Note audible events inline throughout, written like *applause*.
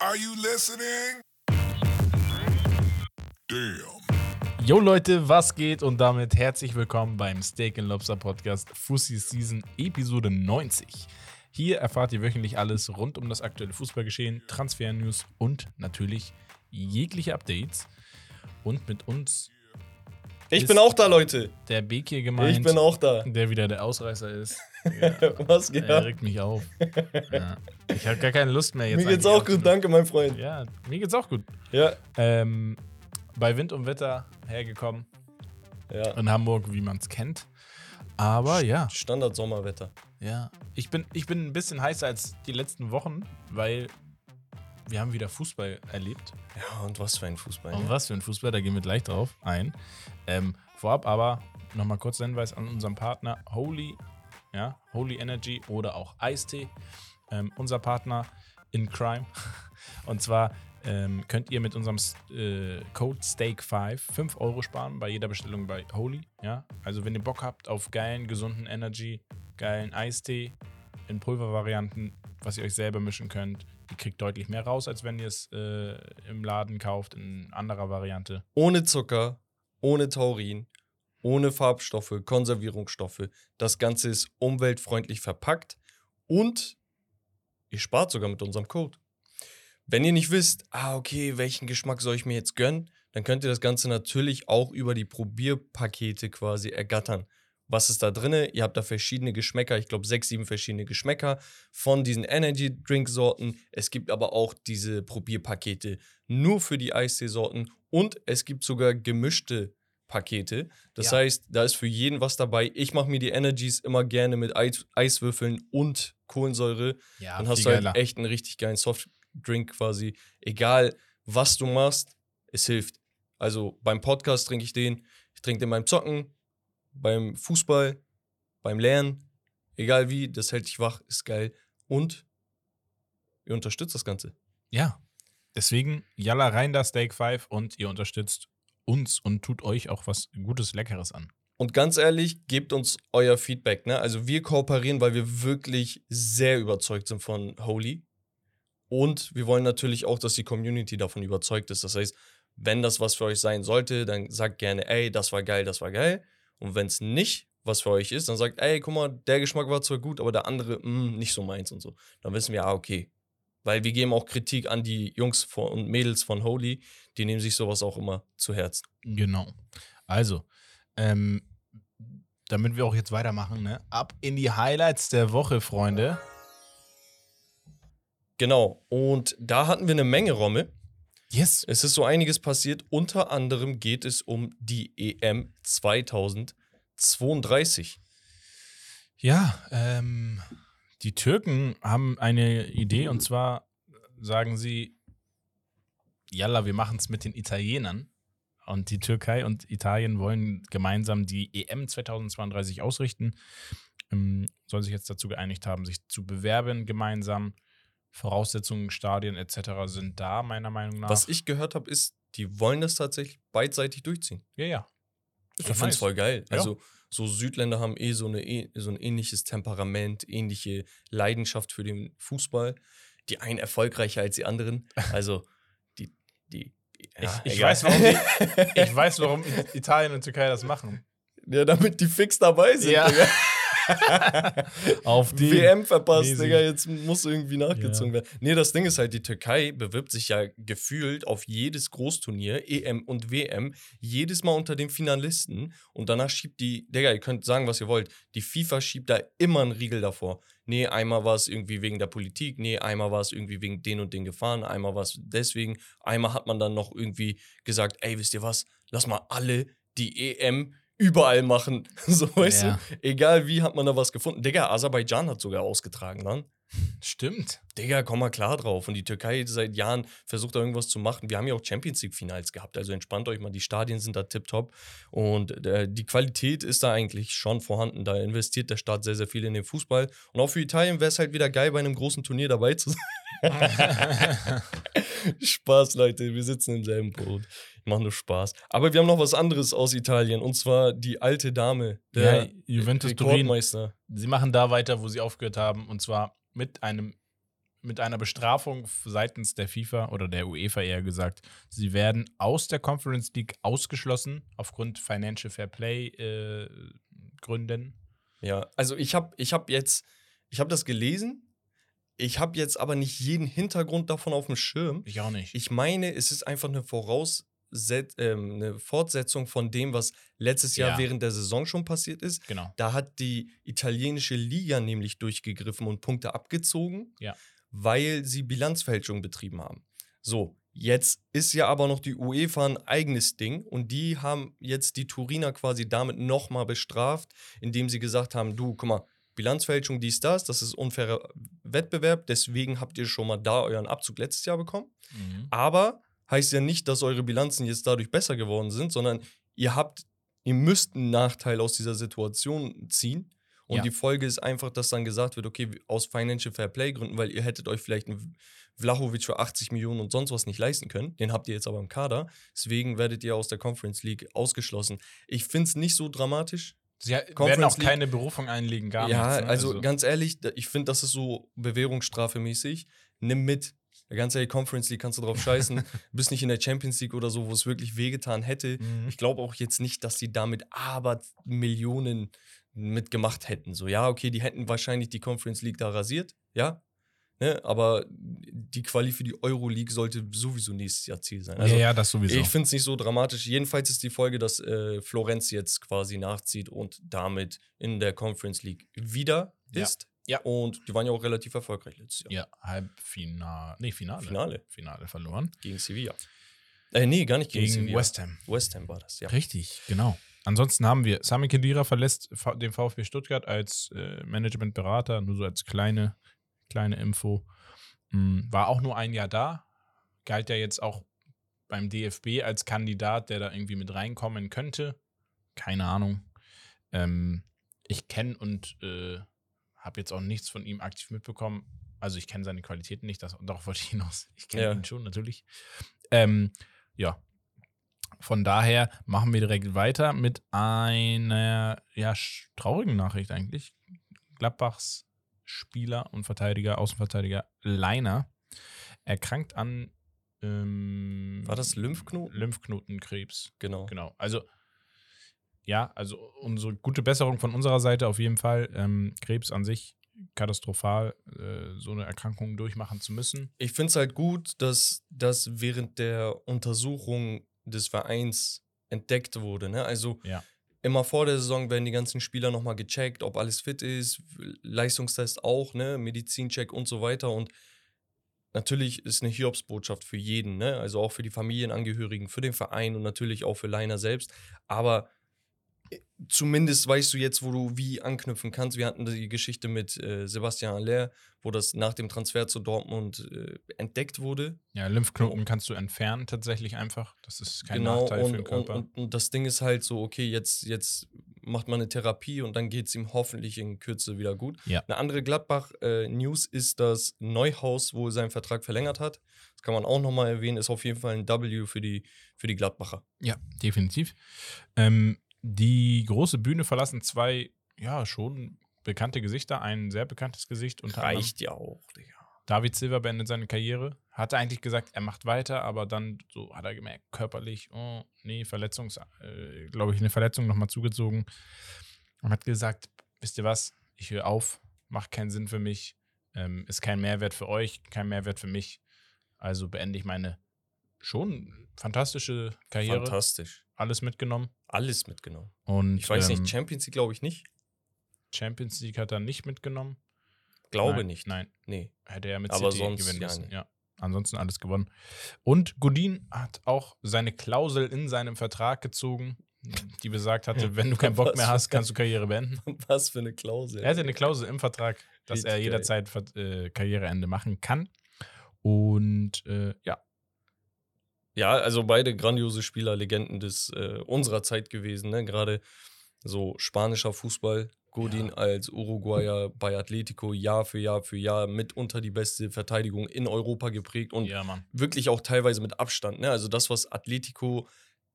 Are you listening? Damn. Yo Leute, was geht? Und damit herzlich willkommen beim Steak Lobster Podcast Fussi Season Episode 90. Hier erfahrt ihr wöchentlich alles rund um das aktuelle Fußballgeschehen, Transfer-News und natürlich jegliche Updates. Und mit uns Ich Ist- bin auch da, Leute. der Beek hier gemeint, Ich bin auch da. der wieder der Ausreißer ist. Ja, *laughs* Was geht er regt mich auf. *laughs* Ja. Ich habe gar keine Lust mehr jetzt. Mir geht's auch gut, danke, mein Freund. Ja, mir geht's auch gut. Ja. Ähm, bei Wind und Wetter hergekommen Ja. in Hamburg, wie man es kennt. Aber ja, Standard-Sommerwetter. ja. Ich bin, ich bin ein bisschen heißer als die letzten Wochen, weil wir haben wieder Fußball erlebt. Ja, und was für ein Fußball. Und Ne? was für ein Fußball, da gehen wir gleich drauf ein. Ähm, vorab aber nochmal kurz der Hinweis an unseren Partner Holy, ja, Holy Energy oder auch Eistee. Ähm, unser Partner in Crime. *laughs* Und zwar ähm, könnt ihr mit unserem äh, Code Steak5 5 Euro sparen bei jeder Bestellung bei Holy. Ja? Also wenn ihr Bock habt auf geilen, gesunden Energy, geilen Eistee in Pulvervarianten, was ihr euch selber mischen könnt, ihr kriegt deutlich mehr raus, als wenn ihr es äh, im Laden kauft in anderer Variante. Ohne Zucker, ohne Taurin, ohne Farbstoffe, Konservierungsstoffe. Das Ganze ist umweltfreundlich verpackt und ihr spart sogar mit unserem Code. Wenn ihr nicht wisst, ah, okay, welchen Geschmack soll ich mir jetzt gönnen, dann könnt ihr das Ganze natürlich auch über die Probierpakete quasi ergattern. Was ist da drin? Ihr habt da verschiedene Geschmäcker, ich glaube sechs, sieben verschiedene Geschmäcker von diesen Energy Drink Sorten. Es gibt aber auch diese Probierpakete nur für die Eistee-Sorten und es gibt sogar gemischte Pakete. Das Ja. heißt, da ist für jeden was dabei. Ich mache mir die Energies immer gerne mit Eis Eiswürfeln und Kohlensäure. Ja, Dann hast du halt echt einen richtig geilen Softdrink quasi. Egal, was du machst, es hilft. Also beim Podcast trinke ich den, ich trinke den beim Zocken, beim Fußball, beim Lernen, egal wie, das hält dich wach, ist geil. Und ihr unterstützt das Ganze. Ja. Deswegen, Jalla rein da Steak 5 und ihr unterstützt uns und tut euch auch was Gutes, Leckeres an. Und ganz ehrlich, gebt uns euer Feedback. Ne? Also wir kooperieren, weil wir wirklich sehr überzeugt sind von Holy. Und wir wollen natürlich auch, dass die Community davon überzeugt ist. Das heißt, wenn das was für euch sein sollte, dann sagt gerne, ey, das war geil, das war geil. Und wenn es nicht was für euch ist, dann sagt, ey, guck mal, der Geschmack war zwar gut, aber der andere, mh, nicht so meins und so. Dann wissen wir, ah, okay. Weil wir geben auch Kritik an die Jungs von, und Mädels von Holy, die nehmen sich sowas auch immer zu Herzen. Genau. Also, ähm, damit wir auch jetzt weitermachen, ne? Ab in die Highlights der Woche, Freunde. Genau. Und da hatten wir eine Menge Romme. Yes. Es ist so einiges passiert. Unter anderem geht es um die EM 2032. Ja, ähm, die Türken haben eine Idee und zwar sagen sie, Jalla, wir machen es mit den Italienern. Und die Türkei und Italien wollen gemeinsam die EM 2032 ausrichten. Ähm, soll sich jetzt dazu geeinigt haben, sich zu bewerben gemeinsam. Voraussetzungen, Stadien etc. sind da, meiner Meinung nach. Was ich gehört habe, ist, die wollen das tatsächlich beidseitig durchziehen. ja, ja. Ich finde es nice. voll geil. Ja. Also, so Südländer haben eh so, eine, eh- so ein ähnliches Temperament, ähnliche Leidenschaft für den Fußball. Die einen erfolgreicher als die anderen. *laughs* Also, die. die ja, ich, ich, weiß, warum die, *laughs* ich weiß, warum Italien und Türkei das machen. ja, damit die fix dabei sind. Ja. *laughs* *laughs* Auf die WM verpasst. Digga, jetzt muss irgendwie nachgezogen werden. Nee, das Ding ist halt, die Türkei bewirbt sich ja gefühlt auf jedes Großturnier, EM und WM, jedes Mal unter den Finalisten und danach schiebt die, Digga, ihr könnt sagen, was ihr wollt, die FIFA schiebt da immer einen Riegel davor. Nee, einmal war es irgendwie wegen der Politik, nee, einmal war es irgendwie wegen den und den Gefahren, einmal war es deswegen, einmal hat man dann noch irgendwie gesagt, ey, wisst ihr was, lass mal alle die EM überall machen. *laughs* So, weißt Ja. du? Egal wie, hat man da was gefunden. Digga, Aserbaidschan hat sogar ausgetragen dann. Stimmt. Digga, komm mal klar drauf. Und die Türkei seit Jahren versucht da irgendwas zu machen. Wir haben ja auch Champions League-Finals gehabt. Also entspannt euch mal, die Stadien sind da tipptopp. Und äh, die Qualität ist da eigentlich schon vorhanden. Da investiert der Staat sehr, sehr viel in den Fußball. Und auch für Italien wäre es halt wieder geil, bei einem großen Turnier dabei zu sein. *laughs* Spaß, Leute. Wir sitzen im selben Boot. Macht nur Spaß. Aber wir haben noch was anderes aus Italien. Und zwar die alte Dame. Der ja, Juventus Turin. Rekordmeister. Sie machen da weiter, wo sie aufgehört haben, und zwar mit einem mit einer Bestrafung seitens der FIFA oder der UEFA eher gesagt. Sie werden aus der Conference League ausgeschlossen aufgrund Financial Fair Play äh, Gründen. Ja, also ich habe ich hab jetzt, ich habe das gelesen. Ich habe jetzt aber nicht jeden Hintergrund davon auf dem Schirm. Ich auch nicht. Ich meine, es ist einfach eine Vorausset ähm, eine Fortsetzung von dem, was letztes Jahr Ja. während der Saison schon passiert ist. genau. Da hat die italienische Liga nämlich durchgegriffen und Punkte abgezogen, Ja. weil sie Bilanzfälschung betrieben haben. So, jetzt ist ja aber noch die UEFA ein eigenes Ding und die haben jetzt die Turiner quasi damit nochmal bestraft, indem sie gesagt haben, du, guck mal, Bilanzfälschung, dies, das, das ist unfairer Wettbewerb, deswegen habt ihr schon mal da euren Abzug letztes Jahr bekommen. Mhm. Aber heißt ja nicht, dass eure Bilanzen jetzt dadurch besser geworden sind, sondern ihr habt, ihr müsst einen Nachteil aus dieser Situation ziehen. Und Ja. die Folge ist einfach, dass dann gesagt wird, okay, aus Financial Fair Play Gründen, weil ihr hättet euch vielleicht einen Vlahovic für 80 Millionen und sonst was nicht leisten können. Den habt ihr jetzt aber im Kader. Deswegen werdet ihr aus der Conference League ausgeschlossen. Ich finde es nicht so dramatisch. Sie werden Conference auch League- keine Berufung einlegen, gar ja, nichts. ne? also, ganz ehrlich, ich finde, das ist so Bewährungsstrafe-mäßig. Nimm mit. Ganz ehrlich, Conference League kannst du drauf scheißen. *laughs* Du bist nicht in der Champions League oder so, wo es wirklich wehgetan hätte. Mhm. Ich glaube auch jetzt nicht, dass die damit aber Millionen mitgemacht hätten. So, ja, okay, die hätten wahrscheinlich die Conference League da rasiert, ja. Ne? Aber die Quali für die Euroleague sollte sowieso nächstes Jahr Ziel sein. Also, ja, ja, das sowieso. ich finde es nicht so dramatisch. Jedenfalls ist die Folge, dass äh, Florenz jetzt quasi nachzieht und damit in der Conference League wieder ist. Ja. Und die waren ja auch relativ erfolgreich letztes Jahr. ja, Halbfinale. Nee, Finale. Finale Finale verloren. gegen Sevilla. Äh, nee, gar nicht gegen, Gegen Sevilla. West Ham. West Ham war das, ja. Richtig, genau. Ansonsten haben wir Sami Khedira verlässt den VfB Stuttgart als äh, Managementberater, nur so als kleine, kleine Info. Mm, War auch nur ein Jahr da, galt ja jetzt auch beim DFB als Kandidat, der da irgendwie mit reinkommen könnte. Keine Ahnung. Ähm, ich kenne und äh, habe jetzt auch nichts von ihm aktiv mitbekommen. Also ich kenne seine Qualitäten nicht, das, darauf wollte ich hinaus. *laughs* Ich kenne Ja. ihn schon, natürlich. Ähm, ja, von daher machen wir direkt weiter mit einer ja, traurigen Nachricht eigentlich. Gladbachs Spieler und Verteidiger, Außenverteidiger Leiner erkrankt an ähm, War das Lymphknoten? Lymphknotenkrebs. Genau. Genau. Also, ja, also unsere gute Besserung von unserer Seite auf jeden Fall. Ähm, Krebs an sich katastrophal, äh, so eine Erkrankung durchmachen zu müssen. Ich finde es halt gut, dass das während der Untersuchung des Vereins entdeckt wurde. Ne? Also Ja. immer vor der Saison werden die ganzen Spieler nochmal gecheckt, ob alles fit ist, Leistungstest auch, ne? Medizincheck und so weiter. Und natürlich ist eine Hiobsbotschaft für jeden, ne? also auch für die Familienangehörigen, für den Verein und natürlich auch für Leiner selbst. Aber zumindest weißt du jetzt, wo du wie anknüpfen kannst. Wir hatten die Geschichte mit äh, Sebastian Aller, wo das nach dem Transfer zu Dortmund äh, entdeckt wurde. Ja, Lymphknoten kannst du entfernen tatsächlich einfach. Das ist kein genau, Nachteil und, für den Körper. Und, und, und das Ding ist halt so, okay, jetzt, jetzt macht man eine Therapie und dann geht es ihm hoffentlich in Kürze wieder gut. Ja. Eine andere Gladbach-News ist, dass Neuhaus wohl seinen Vertrag verlängert hat. Das kann man auch nochmal erwähnen, ist auf jeden Fall ein W für die, für die Gladbacher. Ja, definitiv. Ähm, die große Bühne verlassen zwei, ja, schon bekannte Gesichter. Ein sehr bekanntes Gesicht. Unter anderem ja auch, Digga. David Silva beendet seine Karriere. Hatte eigentlich gesagt, er macht weiter, aber dann so hat er gemerkt, körperlich, oh, nee, Verletzungs, äh, glaube ich, eine Verletzung nochmal zugezogen. Und hat gesagt, wisst ihr was, ich höre auf, macht keinen Sinn für mich, ähm, ist kein Mehrwert für euch, kein Mehrwert für mich. Also beende ich meine schon fantastische Karriere. Fantastisch. Alles mitgenommen. Alles mitgenommen. Und Ich weiß ähm, nicht, Champions League glaube ich nicht. Champions League hat er nicht mitgenommen. Glaube nein, nicht. Nein, Nee. hätte er mit Aber City sonst gewinnen ja müssen. nicht. Ja. Ansonsten alles gewonnen. Und Godin hat auch seine Klausel in seinem Vertrag gezogen, die besagt hatte, *laughs* wenn du keinen Bock Was mehr hast, kannst du Karriere beenden. *laughs* Was für eine Klausel. Er hatte eine Klausel im Vertrag, dass Richtig er geil. jederzeit Ver- äh, Karriereende machen kann. Und äh, ja, Ja, also beide grandiose Spieler, Legenden des äh, unserer Zeit gewesen, ne? Gerade so spanischer Fußball. Godin Ja. als Uruguayer bei Atletico Jahr für Jahr für Jahr mitunter die beste Verteidigung in Europa geprägt und ja, wirklich auch teilweise mit Abstand. Ne? Also das, was Atletico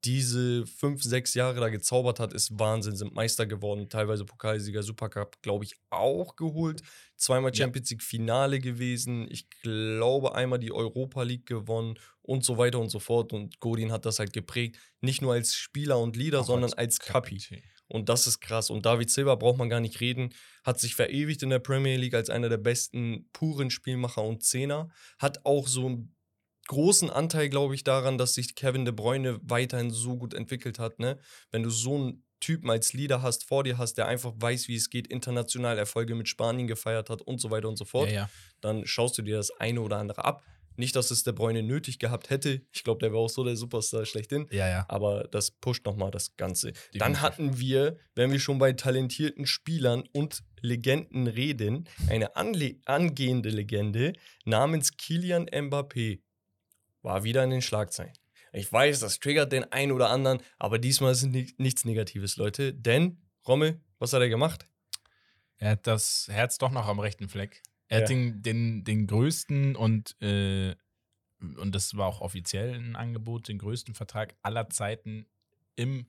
diese fünf, sechs Jahre da gezaubert hat, ist Wahnsinn. Sind Meister geworden, teilweise Pokalsieger, Supercup, glaube ich, auch geholt. Zweimal Ja. Champions League Finale gewesen. Ich glaube, einmal die Europa League gewonnen und so weiter und so fort. Und Godin hat das halt geprägt. Nicht nur als Spieler und Leader, Auch sondern als Kapi. Kapitän. Und das ist krass. Und David Silva braucht man gar nicht reden. Hat sich verewigt in der Premier League als einer der besten puren Spielmacher und Zehner. Hat auch so einen großen Anteil, glaube ich, daran, dass sich Kevin De Bruyne weiterhin so gut entwickelt hat. Ne? Wenn du so einen Typen als Leader hast, vor dir hast, der einfach weiß, wie es geht, international Erfolge mit Spanien gefeiert hat und so weiter und so fort, Ja, ja. dann schaust du dir das eine oder andere ab. Nicht, dass es De Bruyne nötig gehabt hätte. Ich glaube, der wäre auch so der Superstar schlechthin. Ja, ja. Aber das pusht nochmal das Ganze. Dann Definitiv. hatten wir, wenn wir schon bei talentierten Spielern und Legenden reden, eine anle angehende Legende namens Kilian Mbappé. War wieder in den Schlagzeilen. Ich weiß, das triggert den einen oder anderen, aber diesmal ist ni nichts Negatives, Leute. Denn, Rommel, was hat er gemacht? Er hat das Herz doch noch am rechten Fleck. Er hat Ja. den, den, den größten und, äh, und das war auch offiziell ein Angebot, den größten Vertrag aller Zeiten im,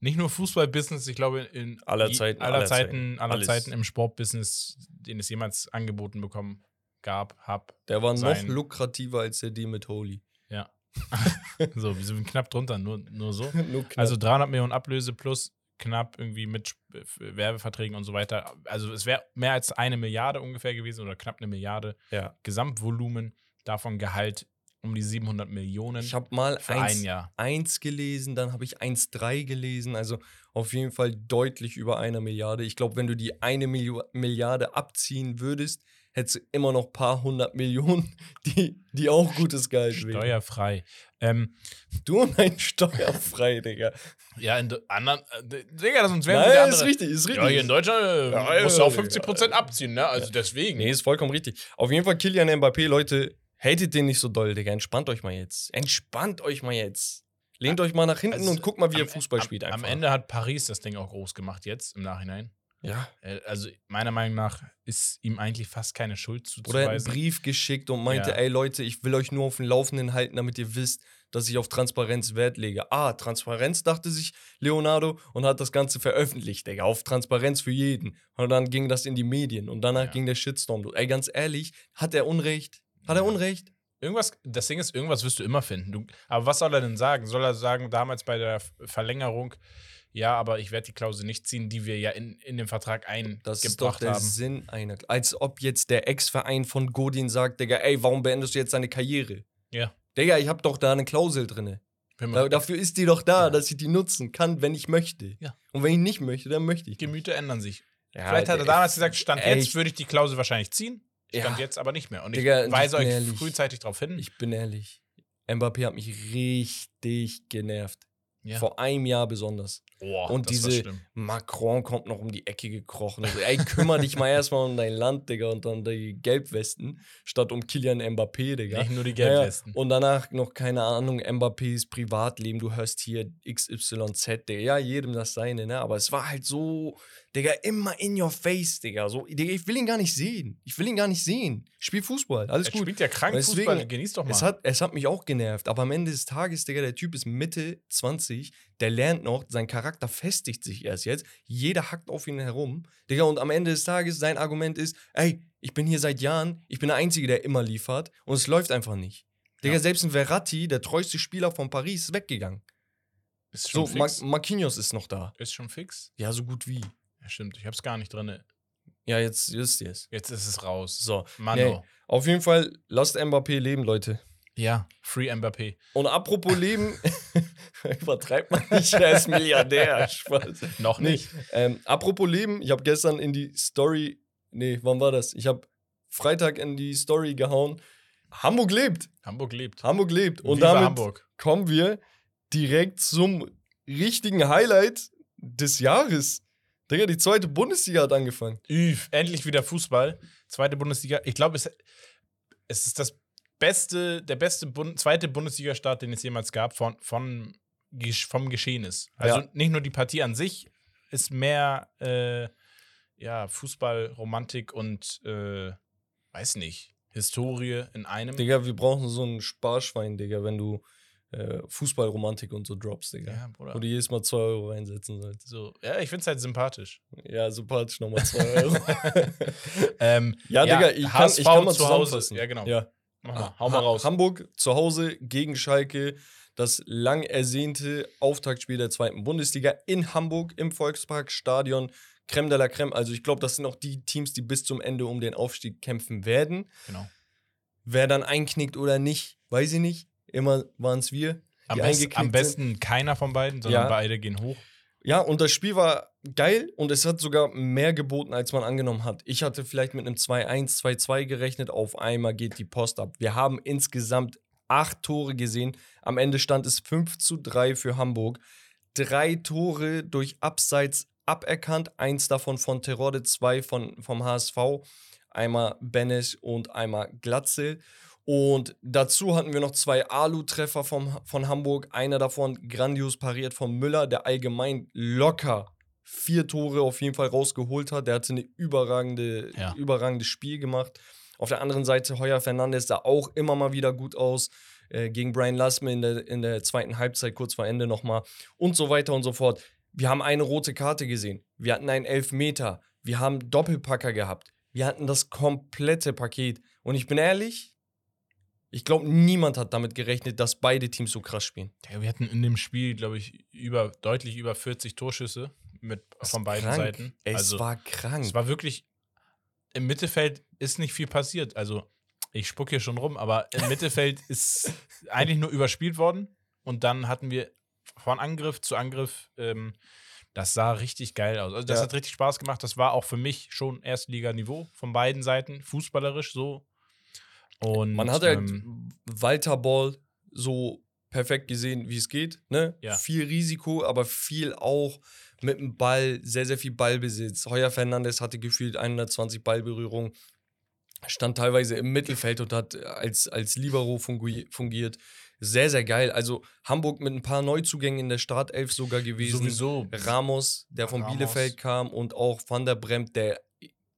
nicht nur Fußballbusiness, ich glaube in Aller Zeiten, aller aller Zeiten, aller. Zeiten im Sportbusiness, den es jemals angeboten bekommen gab, hab. Der war noch lukrativer als der Deal mit Holy. Ja. *laughs* so, wir sind knapp drunter, nur, nur so. *laughs* Nur. Also 300 Millionen Ablöse plus knapp irgendwie mit Werbeverträgen und so weiter. Also es wäre mehr als eine Milliarde ungefähr gewesen oder knapp eine Milliarde ja. Gesamtvolumen. Davon Gehalt um die 700 Millionen Ich habe mal für eins, ein Jahr. 1 gelesen, dann habe ich 1,3 gelesen. Also auf jeden Fall deutlich über einer Milliarde. Ich glaube, wenn du die eine Milliarde abziehen würdest, hättest du immer noch ein paar hundert Millionen, *laughs* die, die auch gutes Gehalt wären. Steuerfrei. Ähm, Du *laughs* und ein steuerfrei, Digga. ja, in anderen, äh, Digga, sonst wären Nein, ist richtig, ist richtig. Ja, hier in Deutschland äh, Ja, musst du auch ja, 50% ja. abziehen, ne? Also deswegen. Nee, ist vollkommen richtig. Auf jeden Fall Kilian Mbappé, Leute, hatet den nicht so doll, Digga. Entspannt euch mal jetzt. Entspannt euch mal jetzt. Lehnt euch mal nach hinten Also, und guckt mal, wie am- Fußball am, spielt einfach. Am Ende hat Paris das Ding auch groß gemacht jetzt, im Nachhinein. Ja. Äh, Also meiner Meinung nach ist ihm eigentlich fast keine Schuld Oder er hat einen zuzuweisen. Brief geschickt und meinte, Ja. ey Leute, ich will euch nur auf dem Laufenden halten, damit ihr wisst, dass ich auf Transparenz Wert lege. Ah, Transparenz, dachte sich Leonardo und hat das Ganze veröffentlicht, Digga, auf Transparenz für jeden. Und dann ging das in die Medien und danach Ja. ging der Shitstorm. los. Ey, ganz ehrlich, hat er Unrecht? Hat er. Unrecht? Irgendwas, das Ding ist, irgendwas wirst du immer finden. Du, aber was soll er denn sagen? Soll er sagen, damals bei der Verlängerung, ja, aber ich werde die Klausel nicht ziehen, die wir ja in, in den Vertrag Das ist doch eingebracht der haben. Sinn einer. Als ob jetzt der Ex-Verein von Godin sagt, Digga, ey, warum beendest du jetzt deine Karriere? Ja. Digga, ich hab doch da eine Klausel drinne. Wenn Da, dafür ist die doch da, Ja. dass ich die nutzen kann, wenn ich möchte. Ja. Und wenn ich nicht möchte, dann möchte ich. nicht. Gemüter ändern sich. Ja, Vielleicht hat er damals gesagt, Stand echt. jetzt würde ich die Klausel wahrscheinlich ziehen. Stand jetzt aber nicht mehr. Und Digga, ich weise ich bin euch ehrlich. frühzeitig darauf hin. Ich bin ehrlich. Mbappé hat mich richtig genervt. ja. Vor einem Jahr besonders. Boah, und diese. Macron kommt noch um die Ecke gekrochen. Also, ey, kümmere dich mal erstmal um dein Land, Digga, und dann die Gelbwesten, statt um Kilian Mbappé, Digga. Nicht nur die Ja, ja. Gelbwesten. Und danach noch, keine Ahnung, Mbappés Privatleben. Du hörst hier XYZ, Digga. Ja, jedem das seine, ne? Aber es war halt so, Digga, immer in your face, Digga. So, Digga, ich will ihn gar nicht sehen. Ich will ihn gar nicht sehen. Spiel Fußball, alles Er gut. spielt ja krank Deswegen- Fußball, genießt doch mal. Es hat, es hat mich auch genervt, aber am Ende des Tages, Digga, der Typ ist Mitte 20, der lernt noch, sein Charakter festigt sich erst jetzt. Jeder hackt auf ihn herum. Digga, und am Ende des Tages, sein Argument ist, ey, ich bin hier seit Jahren, ich bin der Einzige, der immer liefert und es läuft einfach nicht. Digga, Ja. selbst ein Verratti, der treueste Spieler von Paris, ist weggegangen. ist So, schon Ma fix. Marquinhos ist noch da. ist schon fix. Ja, so gut wie. Ja, stimmt. Ich hab's gar nicht drin. Ja, jetzt wisst ihr es. Jetzt ist es raus. So, Mano. nee, auf jeden Fall, lasst Mbappé leben, Leute. Ja, Free Mbappé. Und apropos Leben, *laughs* übertreibt man nicht, er ist Milliardär. *laughs* Spaß. Noch Nee, nicht. ähm, apropos Leben, ich habe gestern in die Story, nee, wann war das? Ich habe Freitag in die Story gehauen. Hamburg lebt. Hamburg lebt. Hamburg lebt. Und Viva damit Hamburg. kommen wir direkt zum richtigen Highlight des Jahres. Digga, die zweite Bundesliga hat angefangen. Üf, endlich wieder Fußball. Zweite Bundesliga. Ich glaube, es, es ist das beste, der beste Bund, zweite Bundesliga-Start, den es jemals gab, von, von, vom Geschehnis. Also Ja. nicht nur die Partie an sich ist mehr äh, ja, Fußball, Romantik und äh, weiß nicht, Historie in einem. Digga, wir brauchen so ein Sparschwein, Digga, wenn du äh, Fußballromantik und so Drops, Digga. Ja, Bruder. Wo du jedes Mal 2 Euro reinsetzen solltest. So, ja, ich finde es halt sympathisch. Ja, sympathisch nochmal 2 Euro. *laughs* ähm, ja, Digga, ich kann, HSV ich kann mal zu Hause. Ja, genau. Ja. Mal, hau mal raus. Hamburg zu Hause gegen Schalke. Das lang ersehnte Auftaktspiel der zweiten Bundesliga in Hamburg im Volksparkstadion. Creme de la Creme. Also ich glaube, das sind auch die Teams, die bis zum Ende um den Aufstieg kämpfen werden. Genau. Wer dann einknickt oder nicht, weiß ich nicht. Immer waren es wir. Am, best, am sind. besten keiner von beiden, sondern Ja. beide gehen hoch. Ja, und das Spiel war geil und es hat sogar mehr geboten, als man angenommen hat. Ich hatte vielleicht mit einem 2-1, 2-2 gerechnet. Auf einmal geht die Post ab. Wir haben insgesamt acht Tore gesehen. Am Ende stand es 5 zu 3 für Hamburg. Drei Tore durch Abseits aberkannt. Eins davon von Terode, zwei von, vom HSV. Einmal Benes und einmal Glatzel. Und dazu hatten wir noch zwei Alu-Treffer von Hamburg. Einer davon grandios pariert von Müller, der allgemein locker vier Tore auf jeden Fall rausgeholt hat. Der hatte eine überragende, Ja. überragendes Spiel gemacht. Auf der anderen Seite Heuer Fernandes sah auch immer mal wieder gut aus. Äh, gegen Brian Lassme in der, in der zweiten Halbzeit, kurz vor Ende nochmal. Und so weiter und so fort. Wir haben eine rote Karte gesehen. Wir hatten einen Elfmeter. Wir haben Doppelpacker gehabt. Wir hatten das komplette Paket. Und ich bin ehrlich, ich glaube, niemand hat damit gerechnet, dass beide Teams so krass spielen. Ja, wir hatten in dem Spiel, glaube ich, über, deutlich über 40 Torschüsse mit, von beiden Krank. Seiten. Es also, war krank. es war wirklich, im Mittelfeld ist nicht viel passiert. Also, ich spuck hier schon rum, aber im Mittelfeld *laughs* ist eigentlich nur überspielt worden. Und dann hatten wir von Angriff zu Angriff, ähm, das sah richtig geil aus. Also, das Ja. hat richtig Spaß gemacht. Das war auch für mich schon Erstliganiveau von beiden Seiten, fußballerisch so. Und Man hat halt ähm, Walter Ball so perfekt gesehen, wie es geht. Ne? Ja. Viel Risiko, aber viel auch mit dem Ball, sehr, sehr viel Ballbesitz. Heuer Fernandes hatte gefühlt 120 Ballberührungen, stand teilweise im Mittelfeld und hat als, als Libero fungi- fungiert. Sehr, sehr geil. Also Hamburg mit ein paar Neuzugängen in der Startelf sogar gewesen. sowieso Ramos, der von Ramos. Bielefeld kam und auch Van der Bremt, der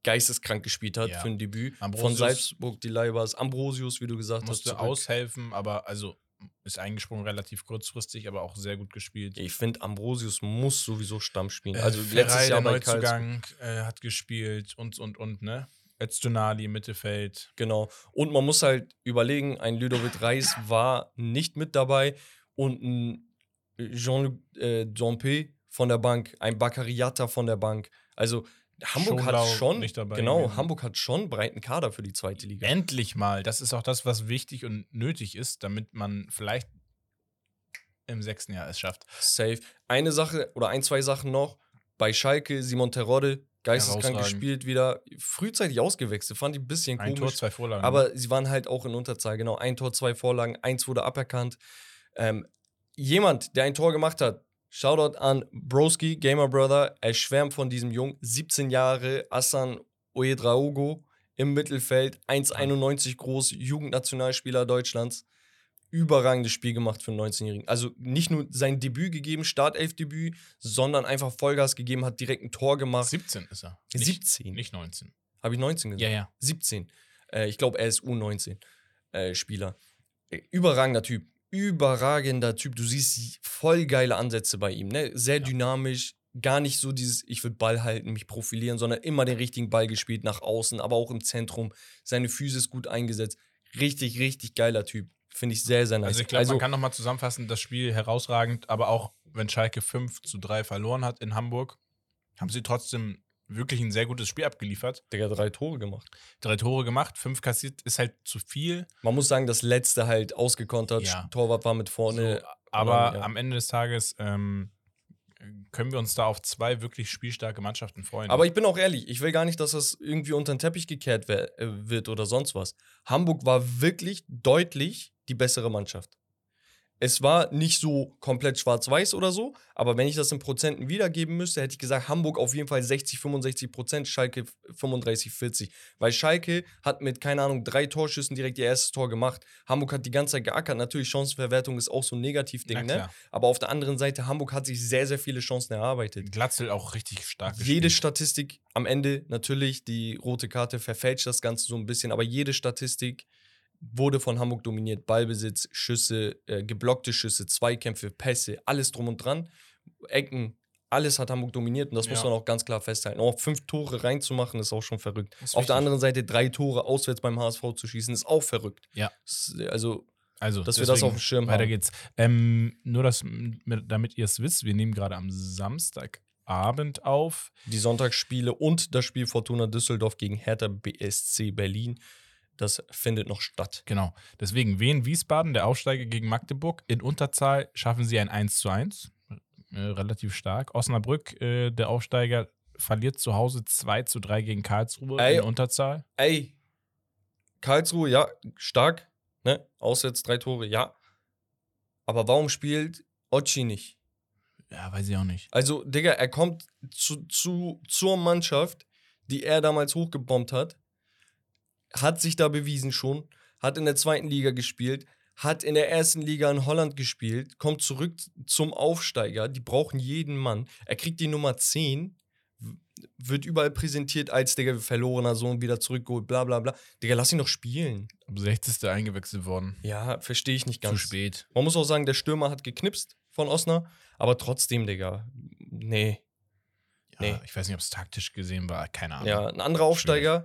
geisteskrank gespielt hat Ja. für ein Debüt. Von Ambrosius. Salzburg, die Leibers. Ambrosius, wie du gesagt hast. musste aushelfen, aber also ist eingesprungen relativ kurzfristig, aber auch sehr gut gespielt. Ich finde, Ambrosius muss sowieso Stamm spielen. Äh, also Ferrei, letztes Jahr der. Neuzugang äh, hat gespielt und und und ne. Öztunali im Mittelfeld. Genau. Und man muss halt überlegen, ein Ludovic Reis war nicht mit dabei und ein Jean-Luc äh, Dompe von der Bank, ein Baccariata von der Bank. Also Hamburg Schonlau hat schon, nicht dabei genau, gewesen. Hamburg hat schon einen breiten Kader für die zweite Liga. Endlich mal. Das ist auch das, was wichtig und nötig ist, damit man vielleicht im sechsten Jahr es schafft. Safe. Eine Sache oder ein, zwei Sachen noch. Bei Schalke, Simon Terodde, geisteskrank gespielt wieder. Frühzeitig ausgewechselt, fand ich ein bisschen Ein komisch. Tor, zwei Vorlagen. Aber sie waren halt auch in Unterzahl, genau. Ein Tor, zwei Vorlagen, eins wurde aberkannt. Ähm, jemand, der ein Tor gemacht hat, Shoutout an Broski, Gamer Brother, er schwärmt von diesem Jungen, 17 Jahre, Assan Oedraogo im Mittelfeld, 1,91 groß, Jugendnationalspieler Deutschlands. Überragendes Spiel gemacht für einen 19-Jährigen. Also nicht nur sein Debüt gegeben, Startelf-Debüt, sondern einfach Vollgas gegeben, hat direkt ein Tor gemacht. 17 ist er. Nicht, 17. Nicht 19. Habe ich 19 gesagt? Ja, ja. 17. Äh, ich glaube, er ist U19 äh, Spieler. Äh, Überragender Typ. Überragender Typ. Du siehst voll geile Ansätze bei ihm. Ne? Sehr dynamisch. Gar nicht so dieses, ich will Ball halten, mich profilieren, sondern immer den richtigen Ball gespielt nach außen, aber auch im Zentrum. Seine Physis gut eingesetzt. Richtig, richtig geiler Typ. Finde ich sehr, sehr nice. Also ich glaube, man kann nochmal zusammenfassen, das Spiel herausragend, aber auch wenn Schalke 5 zu 3 verloren hat in Hamburg, haben sie trotzdem wirklich ein sehr gutes Spiel abgeliefert. Digga, drei Tore gemacht. Drei Tore gemacht, fünf kassiert, ist halt zu viel. Man muss sagen, das letzte halt ausgekontert. Ja. Torwart war mit vorne. so, aber dann, ja. am Ende des Tages ähm, können wir uns da auf zwei wirklich spielstarke Mannschaften freuen. Aber ich bin auch ehrlich, ich will gar nicht, dass das irgendwie unter den Teppich gekehrt äh, wird oder sonst was. Hamburg war wirklich deutlich die bessere Mannschaft. Es war nicht so komplett schwarz-weiß oder so, aber wenn ich das in Prozenten wiedergeben müsste, hätte ich gesagt, Hamburg auf jeden Fall 60, 65 Prozent, Schalke 35, 40. Weil Schalke hat mit, keine Ahnung, drei Torschüssen direkt ihr erstes Tor gemacht. Hamburg hat die ganze Zeit geackert. Natürlich, Chancenverwertung ist auch so ein Negativding, ne? Aber auf der anderen Seite, Hamburg hat sich sehr, sehr viele Chancen erarbeitet. Glatzel auch richtig stark Jede. Statistik am Ende, natürlich, die rote Karte verfälscht das Ganze so ein bisschen, aber jede Statistik, wurde von Hamburg dominiert. Ballbesitz, Schüsse, äh, geblockte Schüsse, Zweikämpfe, Pässe, alles drum und dran. Ecken, alles hat Hamburg dominiert und das muss Ja. man auch ganz klar festhalten. Auch fünf Tore reinzumachen, ist auch schon verrückt. Auf wichtig. der anderen Seite drei Tore auswärts beim HSV zu schießen, ist auch verrückt. Ja. Also, Also, dass wir das auf dem Schirm Weiter haben. geht's. Ähm, nur, dass, damit ihr es wisst, wir nehmen gerade am Samstagabend auf. die Sonntagsspiele und das Spiel Fortuna Düsseldorf gegen Hertha BSC Berlin, das findet noch statt. Genau. Deswegen, Wien Wiesbaden, der Aufsteiger gegen Magdeburg. In Unterzahl schaffen sie ein 1 zu 1. Äh, relativ stark. Osnabrück, äh, der Aufsteiger, verliert zu Hause 2 zu 3 gegen Karlsruhe Ey. in Unterzahl. Ey, Karlsruhe, ja, stark, ne? Auswärts drei Tore, ja. Aber warum spielt Ochi nicht? Ja, weiß ich auch nicht. Also, Digga, er kommt zu, zu, zur Mannschaft, die er damals hochgebombt hat, hat sich da bewiesen schon, hat in der zweiten Liga gespielt, hat in der ersten Liga in Holland gespielt, kommt zurück zum Aufsteiger, die brauchen jeden Mann. Er kriegt die Nummer 10, w- wird überall präsentiert als, Digga, verlorener Sohn, wieder zurückgeholt, bla bla bla. Digga, lass ihn doch spielen. Ab 60. eingewechselt worden. Ja, verstehe ich nicht ganz. Zu spät. Man muss auch sagen, der Stürmer hat geknipst von Osner, aber trotzdem, Digga, nee. Ja, Nee. Ich weiß nicht, ob es taktisch gesehen war. Keine Ahnung. Ja, ein anderer Aufsteiger,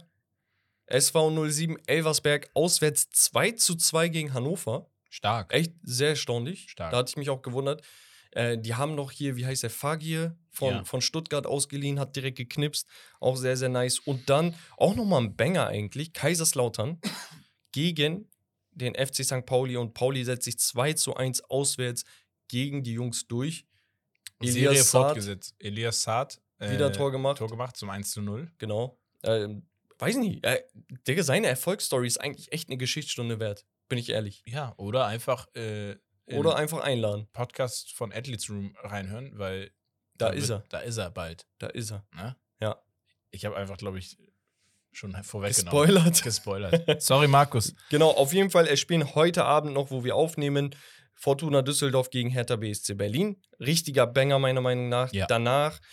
SV 07 Elversberg, auswärts 2 zu 2 gegen Hannover. Stark. Echt sehr erstaunlich. Stark. Da hatte ich mich auch gewundert. Äh, die haben noch hier, wie heißt der, Fagir von, Ja. von Stuttgart ausgeliehen, hat direkt geknipst. Auch sehr, sehr nice. Und dann auch nochmal ein Banger eigentlich, Kaiserslautern *coughs* gegen den FC St. Pauli. Und Pauli setzt sich 2 zu 1 auswärts gegen die Jungs durch. Serie Elias Saad, fortgesetzt. Elias Saad. äh, wieder Tor gemacht. Tor gemacht zum 1 zu 0. Genau. Ähm, weiß nicht. Äh, Digga, seine Erfolgsstory ist eigentlich echt eine Geschichtsstunde wert. Bin ich ehrlich. Ja, oder einfach äh, Oder einfach einladen. Podcast von Athletes Room reinhören, weil Da wird- ist er. Da ist er bald. Da ist er. Ne? Ja. Ich habe einfach, glaube ich, schon vorweggenommen. Gespoilert. Gespoilert. Sorry, *laughs* Markus. Genau, auf jeden Fall, es spielen heute Abend noch, wo wir aufnehmen, Fortuna Düsseldorf gegen Hertha BSC Berlin. Richtiger Banger, meiner Meinung nach. Ja. Danach da,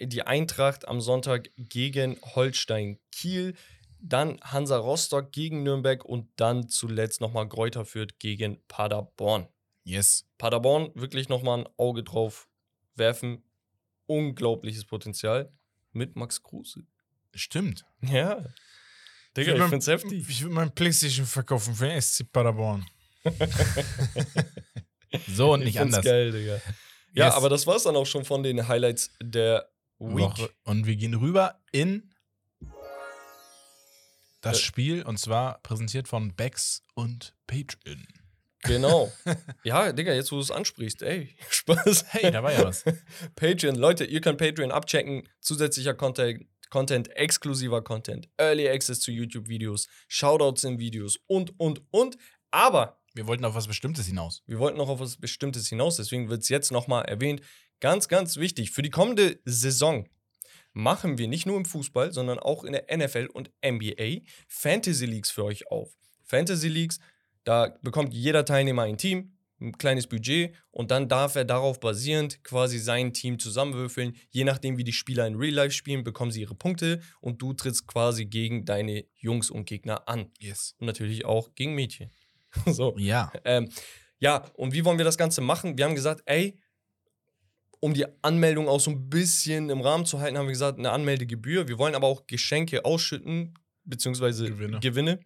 die Eintracht am Sonntag gegen Holstein Kiel. Dann Hansa Rostock gegen Nürnberg und dann zuletzt nochmal Greuther Fürth gegen Paderborn. Yes. Paderborn wirklich nochmal ein Auge drauf werfen. Unglaubliches Potenzial mit Max Kruse. Stimmt. Ja. Digga, ich find's heftig. Ich würde mein Playstation verkaufen für den SC Paderborn. *laughs* so und Ich nicht anders. geil, Digga. Ja, Yes. aber das war's dann auch schon von den Highlights der Week. Woche. Und wir gehen rüber in das Äh. Spiel und zwar präsentiert von Bex und Patreon. Genau. *laughs* ja, Digga, jetzt wo du es ansprichst, ey, *laughs* Spaß. Hey, da war ja was. *laughs* Patreon, Leute, ihr könnt Patreon abchecken. Zusätzlicher Content, Content, exklusiver Content, Early Access zu YouTube-Videos, Shoutouts in Videos und, und, und. Aber Wir wollten auf was Bestimmtes hinaus. wir wollten noch auf was Bestimmtes hinaus, deswegen wird es jetzt nochmal erwähnt. Ganz, ganz wichtig, für die kommende Saison machen wir nicht nur im Fußball, sondern auch in der NFL und NBA Fantasy Leagues für euch auf. Fantasy Leagues, da bekommt jeder Teilnehmer ein Team, ein kleines Budget und dann darf er darauf basierend quasi sein Team zusammenwürfeln. Je nachdem, wie die Spieler in Real Life spielen, bekommen sie ihre Punkte und du trittst quasi gegen deine Jungs und Gegner an. Yes. Und natürlich auch gegen Mädchen. *laughs* so. Ja. Ähm, ja, und wie wollen wir das Ganze machen? Wir haben gesagt, ey, um die Anmeldung auch so ein bisschen im Rahmen zu halten, haben wir gesagt, eine Anmeldegebühr. Wir wollen aber auch Geschenke ausschütten, beziehungsweise Gewinne. Gewinne.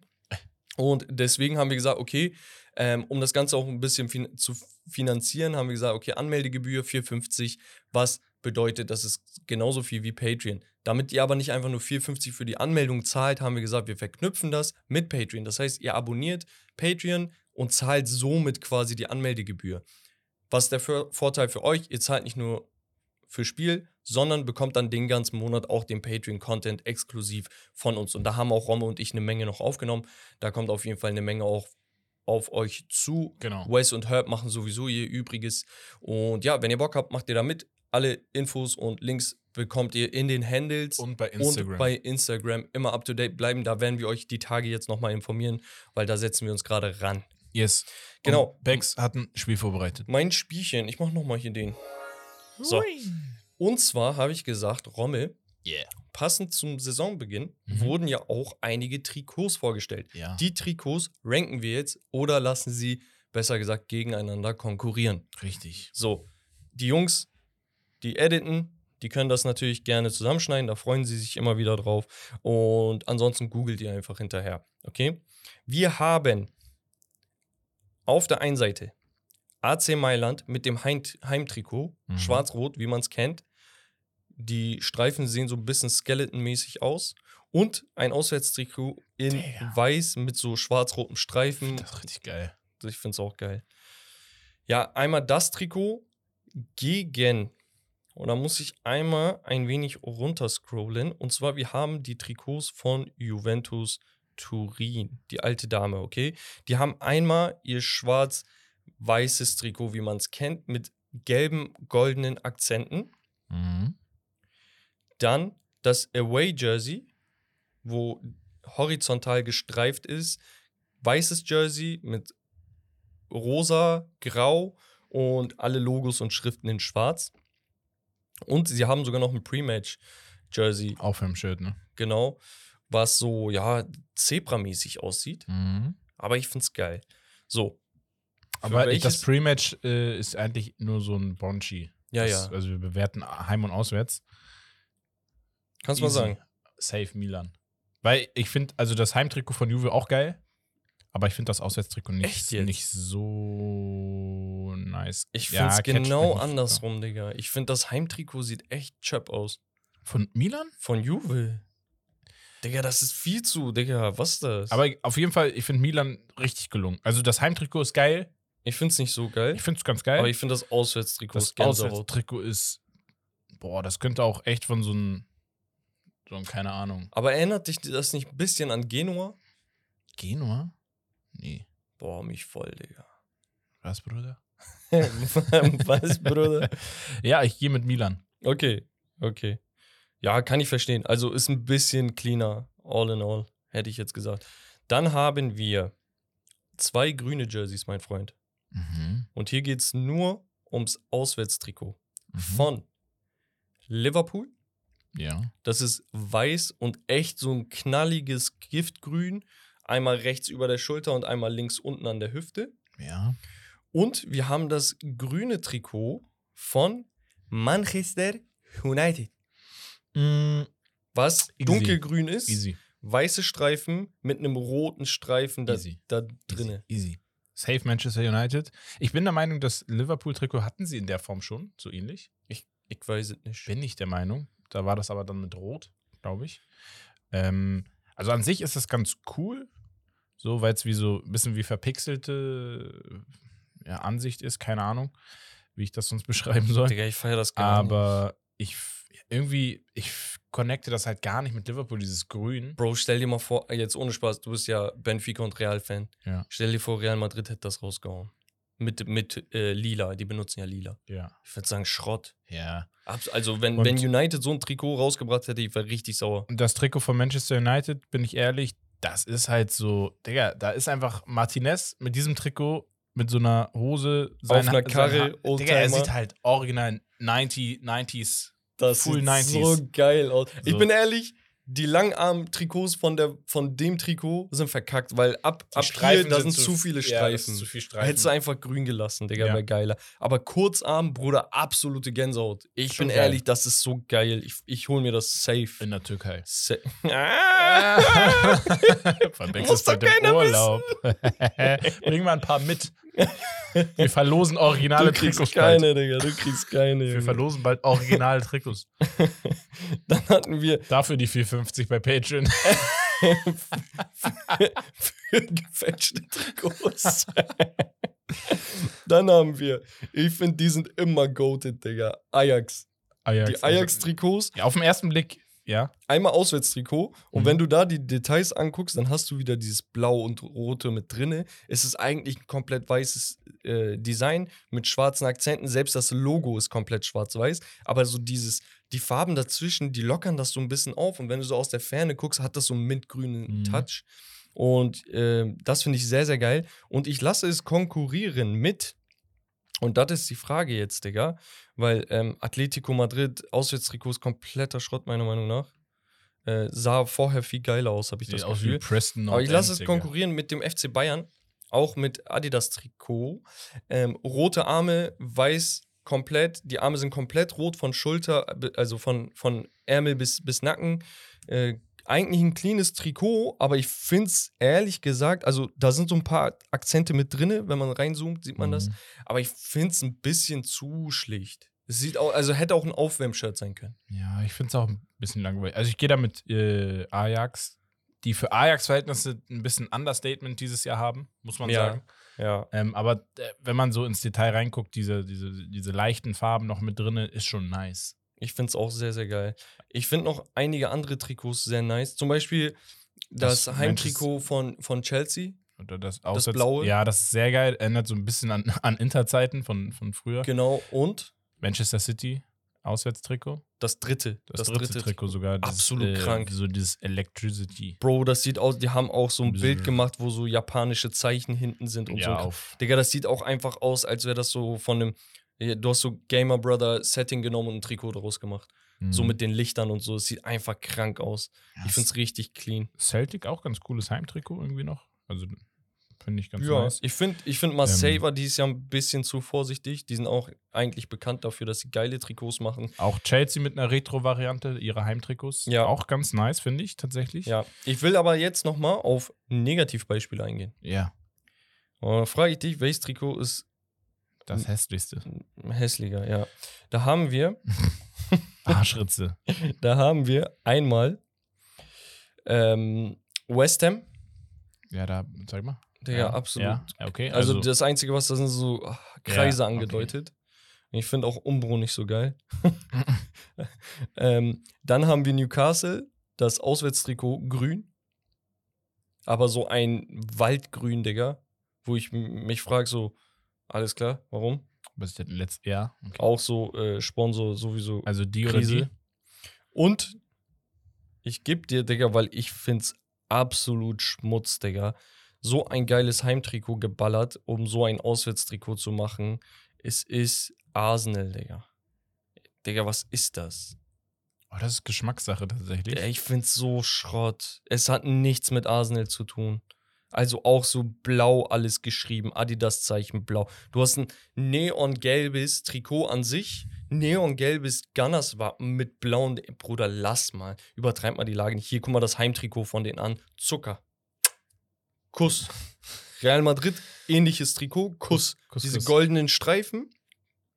Und deswegen haben wir gesagt, okay, ähm, um das Ganze auch ein bisschen fin zu finanzieren, haben wir gesagt, okay, Anmeldegebühr 4,50, was bedeutet, das ist genauso viel wie Patreon. Damit ihr aber nicht einfach nur 4,50 für die Anmeldung zahlt, haben wir gesagt, wir verknüpfen das mit Patreon. Das heißt, ihr abonniert Patreon und zahlt somit quasi die Anmeldegebühr. Was ist der Vor- Vorteil für euch? Ihr zahlt nicht nur für Spiel, sondern bekommt dann den ganzen Monat auch den Patreon-Content exklusiv von uns. Und da haben auch Romme und ich eine Menge noch aufgenommen. Da kommt auf jeden Fall eine Menge auch auf euch zu. Genau. Wes und Herb machen sowieso ihr Übriges. Und ja, wenn ihr Bock habt, macht ihr da mit. Alle Infos und Links bekommt ihr in den Handles Und bei Instagram. und bei Instagram immer up to date bleiben. Da werden wir euch die Tage jetzt nochmal informieren, weil da setzen wir uns gerade ran. yes. Genau. Und Bex hat ein Spiel vorbereitet. Mein Spielchen, ich mach nochmal hier den. So. Und zwar habe ich gesagt, Rommel, Yeah. passend zum Saisonbeginn Mhm. wurden ja auch einige Trikots vorgestellt. Ja. Die Trikots ranken wir jetzt oder lassen sie, besser gesagt, gegeneinander konkurrieren. Richtig. So, die Jungs, die editen, die können das natürlich gerne zusammenschneiden, da freuen sie sich immer wieder drauf. Und ansonsten googelt ihr einfach hinterher. Okay? Wir haben auf der einen Seite AC Mailand mit dem Heim Heimtrikot, Mhm. schwarz-rot, wie man es kennt. Die Streifen sehen so ein bisschen skeletonmäßig aus. Und ein Auswärtstrikot in Digga. weiß mit so schwarz-rotem Streifen. Das ist richtig geil. Ich finde es auch geil. Ja, einmal das Trikot gegen. Und da muss ich einmal ein wenig runterscrollen. Und zwar, wir haben die Trikots von Juventus Turin. Die alte Dame, okay? Die haben einmal ihr schwarz-weißes Trikot, wie man es kennt, mit gelben, goldenen Akzenten. Mhm. Dann das Away Jersey, wo horizontal gestreift ist. Weißes Jersey mit rosa, grau und alle Logos und Schriften in schwarz. Und sie haben sogar noch ein Pre-Match Jersey, Aufwärmschild, ne? genau, was so, ja, Zebra-mäßig aussieht. Mhm. Aber ich find's geil. So. Für Aber welches- das Pre-Match äh, ist eigentlich nur so ein Bonchi. Ja, das, ja. Also wir bewerten Heim- und Auswärts. Kannst du mal sagen. Safe Milan. Weil ich finde, also das Heimtrikot von Juve auch geil, aber ich finde das Auswärtstrikot nicht, nicht so nice. Ich Ja, find's catcht mich genau andersrum, Digga. Ich find das Heimtrikot sieht echt chöp aus. Von Milan? Von Juve. Digga, das ist viel zu, Digga. Was ist das? Aber auf jeden Fall, ich finde Milan richtig gelungen. Also das Heimtrikot ist geil. ich find's nicht so geil. Ich finde es ganz geil. aber ich finde das Auswärtstrikot das ist Gänsehaut. Auswärtstrikot ist, boah, das könnte auch echt von so einem, so einem, keine Ahnung, Aber erinnert dich das nicht ein bisschen an Genua? Genua? Nee. Boah, mich voll, Digga. Was, Bruder? *laughs* Was, Bruder? *laughs* Ja, ich gehe mit Milan. Okay, okay. Ja, kann ich verstehen. Also ist ein bisschen cleaner, all in all, hätte ich jetzt gesagt. Dann haben wir zwei grüne Jerseys, mein Freund. Mhm. Und hier geht es nur ums Auswärtstrikot Mhm. von Liverpool. Ja. Das ist weiß und echt so ein knalliges Giftgrün. Einmal rechts über der Schulter und einmal links unten an der Hüfte. Ja. Und wir haben das grüne Trikot von Manchester United. Mm, Was Easy. dunkelgrün ist, easy. weiße Streifen mit einem roten Streifen da, Easy. da drinne. Easy. Safe Manchester United. Ich bin der Meinung, das Liverpool-Trikot hatten sie in der Form schon, so ähnlich. Ich, ich weiß es nicht. Bin ich der Meinung. Da war das aber dann mit Rot, glaube ich. Ähm, also an sich ist das ganz cool. So, weil es wie so ein bisschen wie verpixelte ja, Ansicht ist. Keine Ahnung, wie ich das sonst *laughs* beschreiben soll. Digga, ich feiere das gar nicht. aber ich irgendwie, ich connecte das halt gar nicht mit Liverpool, dieses Grün. Bro, stell dir mal vor, jetzt ohne Spaß, du bist ja Benfica und Real-Fan. Ja. Stell dir vor, Real Madrid hätte das rausgehauen. Mit, mit äh, Lila, die benutzen ja Lila. Ja. Ich würde sagen, Schrott. Ja. Also, wenn, Und- wenn United so ein Trikot rausgebracht hätte, ich wäre richtig sauer. Und das Trikot von Manchester United, bin ich ehrlich, das ist halt so, Digga, da ist einfach Martinez mit diesem Trikot, mit so einer Hose, Auf einer Karre, sein Ha- Digga, er sieht halt original 90, 90s. Das Full sieht 90s. so geil aus. Ich So. bin ehrlich, die Langarm-Trikots von, der, von dem Trikot sind verkackt, weil ab, Die ab Streifen hier, da sind sind zu zu- viele ja, das Streifen. ist zu viel Streifen. Hättest du einfach grün gelassen, Digga, Ja. wäre geiler. Aber Kurzarm, Bruder, absolute Gänsehaut. Ich Schon bin geil. ehrlich, das ist so geil. Ich, ich hole mir das safe. In der Türkei. Sa ah! *laughs* Muss doch keiner Urlaub. *laughs* Bring mal ein paar mit. *laughs* Wir verlosen originale Du kriegst Trikots keine, Digga, du kriegst keine. Wir verlosen bald originale Trikots. *laughs* Dann hatten wir Dafür die 4,50 bei Patreon. *laughs* für gefälschte Trikots. Dann haben wir, ich finde, die sind immer goated, Digga. Ajax. Ajax. Die Ajax-Trikots, Ja, auf den ersten Blick, ja. einmal Auswärtstrikot. Und Mhm. wenn du da die Details anguckst, dann hast du wieder dieses Blau und Rote mit drinne. Es ist eigentlich ein komplett weißes äh, Design mit schwarzen Akzenten. Selbst das Logo ist komplett schwarz-weiß. Aber so dieses, die Farben dazwischen, die lockern das so ein bisschen auf. Und wenn du so aus der Ferne guckst, hat das so einen mintgrünen Mhm. Touch. Und ähm, das finde ich sehr, sehr geil. Und ich lasse es konkurrieren mit. Und das ist die Frage jetzt, Digga. Weil ähm, Atletico Madrid, Auswärtstrikot ist kompletter Schrott, meiner Meinung nach. Äh, sah vorher viel geiler aus, habe ich Sieht das aus wie Gefühl. Preston Aber ich lasse es konkurrieren mit dem FC Bayern, auch mit Adidas-Trikot. Ähm, rote Arme, weiß komplett. Die Arme sind komplett rot von Schulter, äh, also von, von Ärmel bis, bis Nacken. Äh, eigentlich ein cleanes Trikot, aber ich finde es ehrlich gesagt, also da sind so ein paar Akzente mit drin, wenn man reinzoomt, sieht man das. Mhm. Aber ich finde es ein bisschen zu schlicht. Es sieht auch, also hätte auch ein Aufwärmshirt sein können. Ja, ich finde es auch ein bisschen langweilig. Also ich gehe da mit äh, Ajax, die für Ajax-Verhältnisse ein bisschen Understatement dieses Jahr haben, muss man Ja. sagen. Ja. Ähm, aber äh, wenn man so ins Detail reinguckt, diese, diese, diese leichten Farben noch mit drin, ist schon nice. Ich finde es auch sehr, sehr geil. Ich finde noch einige andere Trikots sehr nice. Zum Beispiel das, Das Heimtrikot von, von Chelsea. Oder das, Auswärts- Blaue? Ja, das ist sehr geil. Erinnert so ein bisschen an, *laughs* an Interzeiten von, von früher. Genau. Und Manchester City, Auswärtstrikot. das dritte. Das, dritte, Trikot sogar. dieses, Absolut krank. So dieses Electricity. Bro, das sieht aus, die haben auch so ein. Bild gemacht, wo so japanische Zeichen hinten sind und ja, so. auf. Digga, das sieht auch einfach aus, als wäre das so von einem. Du hast so Gamer Brother Setting genommen und ein Trikot daraus gemacht. So Mhm. mit den Lichtern und so. Es sieht einfach krank aus. Ja, Ich finde es richtig clean. Celtic auch ganz cooles Heimtrikot irgendwie noch. Also finde ich ganz Ja, nice. ich finde, ich find Marseille Ähm, war dieses Jahr ein bisschen zu vorsichtig. Die sind auch eigentlich bekannt dafür, dass sie geile Trikots machen. Auch Chelsea mit einer Retro-Variante ihrer Heimtrikots. Ja. Auch ganz nice, finde ich tatsächlich. Ja, ich will aber jetzt nochmal auf Negativbeispiele eingehen. Ja, Und dann frage ich dich, welches Trikot ist das hässlichste. hässlicher? Ja, da haben wir, *laughs* Arschritze. *laughs* da haben wir einmal ähm, West Ham. Ja, da, zeig mal. Digga, ja, absolut. Ja, okay. Also, Also, das Einzige, was da sind, so ah, Kreise Ja, okay. angedeutet. Ich finde auch Umbro nicht so geil. *laughs* ähm, dann haben wir Newcastle, das Auswärtstrikot grün. Aber so ein Waldgrün, Digga. Wo ich mich frage, so, alles klar, warum? was ist denn letzt? Ja, okay. Auch so äh, Sponsor sowieso Also die oder Krise. die? Und ich geb dir, Digga, weil ich find's absolut Schmutz, Digga. So ein geiles Heimtrikot geballert, um so ein Auswärtstrikot zu machen. Es ist Arsenal, Digga. Digga, was ist das? Oh, das ist Geschmackssache tatsächlich. Ich find's so Schrott. Es hat nichts mit Arsenal zu tun. Also auch so blau alles geschrieben, Adidas-Zeichen blau. Du hast ein neongelbes Trikot an sich, neongelbes Gunners-Wappen mit blauen. Bruder, lass mal. Übertreib mal die Lage nicht. Hier, guck mal das Heimtrikot von denen an. Zucker. Kuss. Real Madrid, ähnliches Trikot. Kuss. Kuss, Diese Kuss. goldenen Streifen.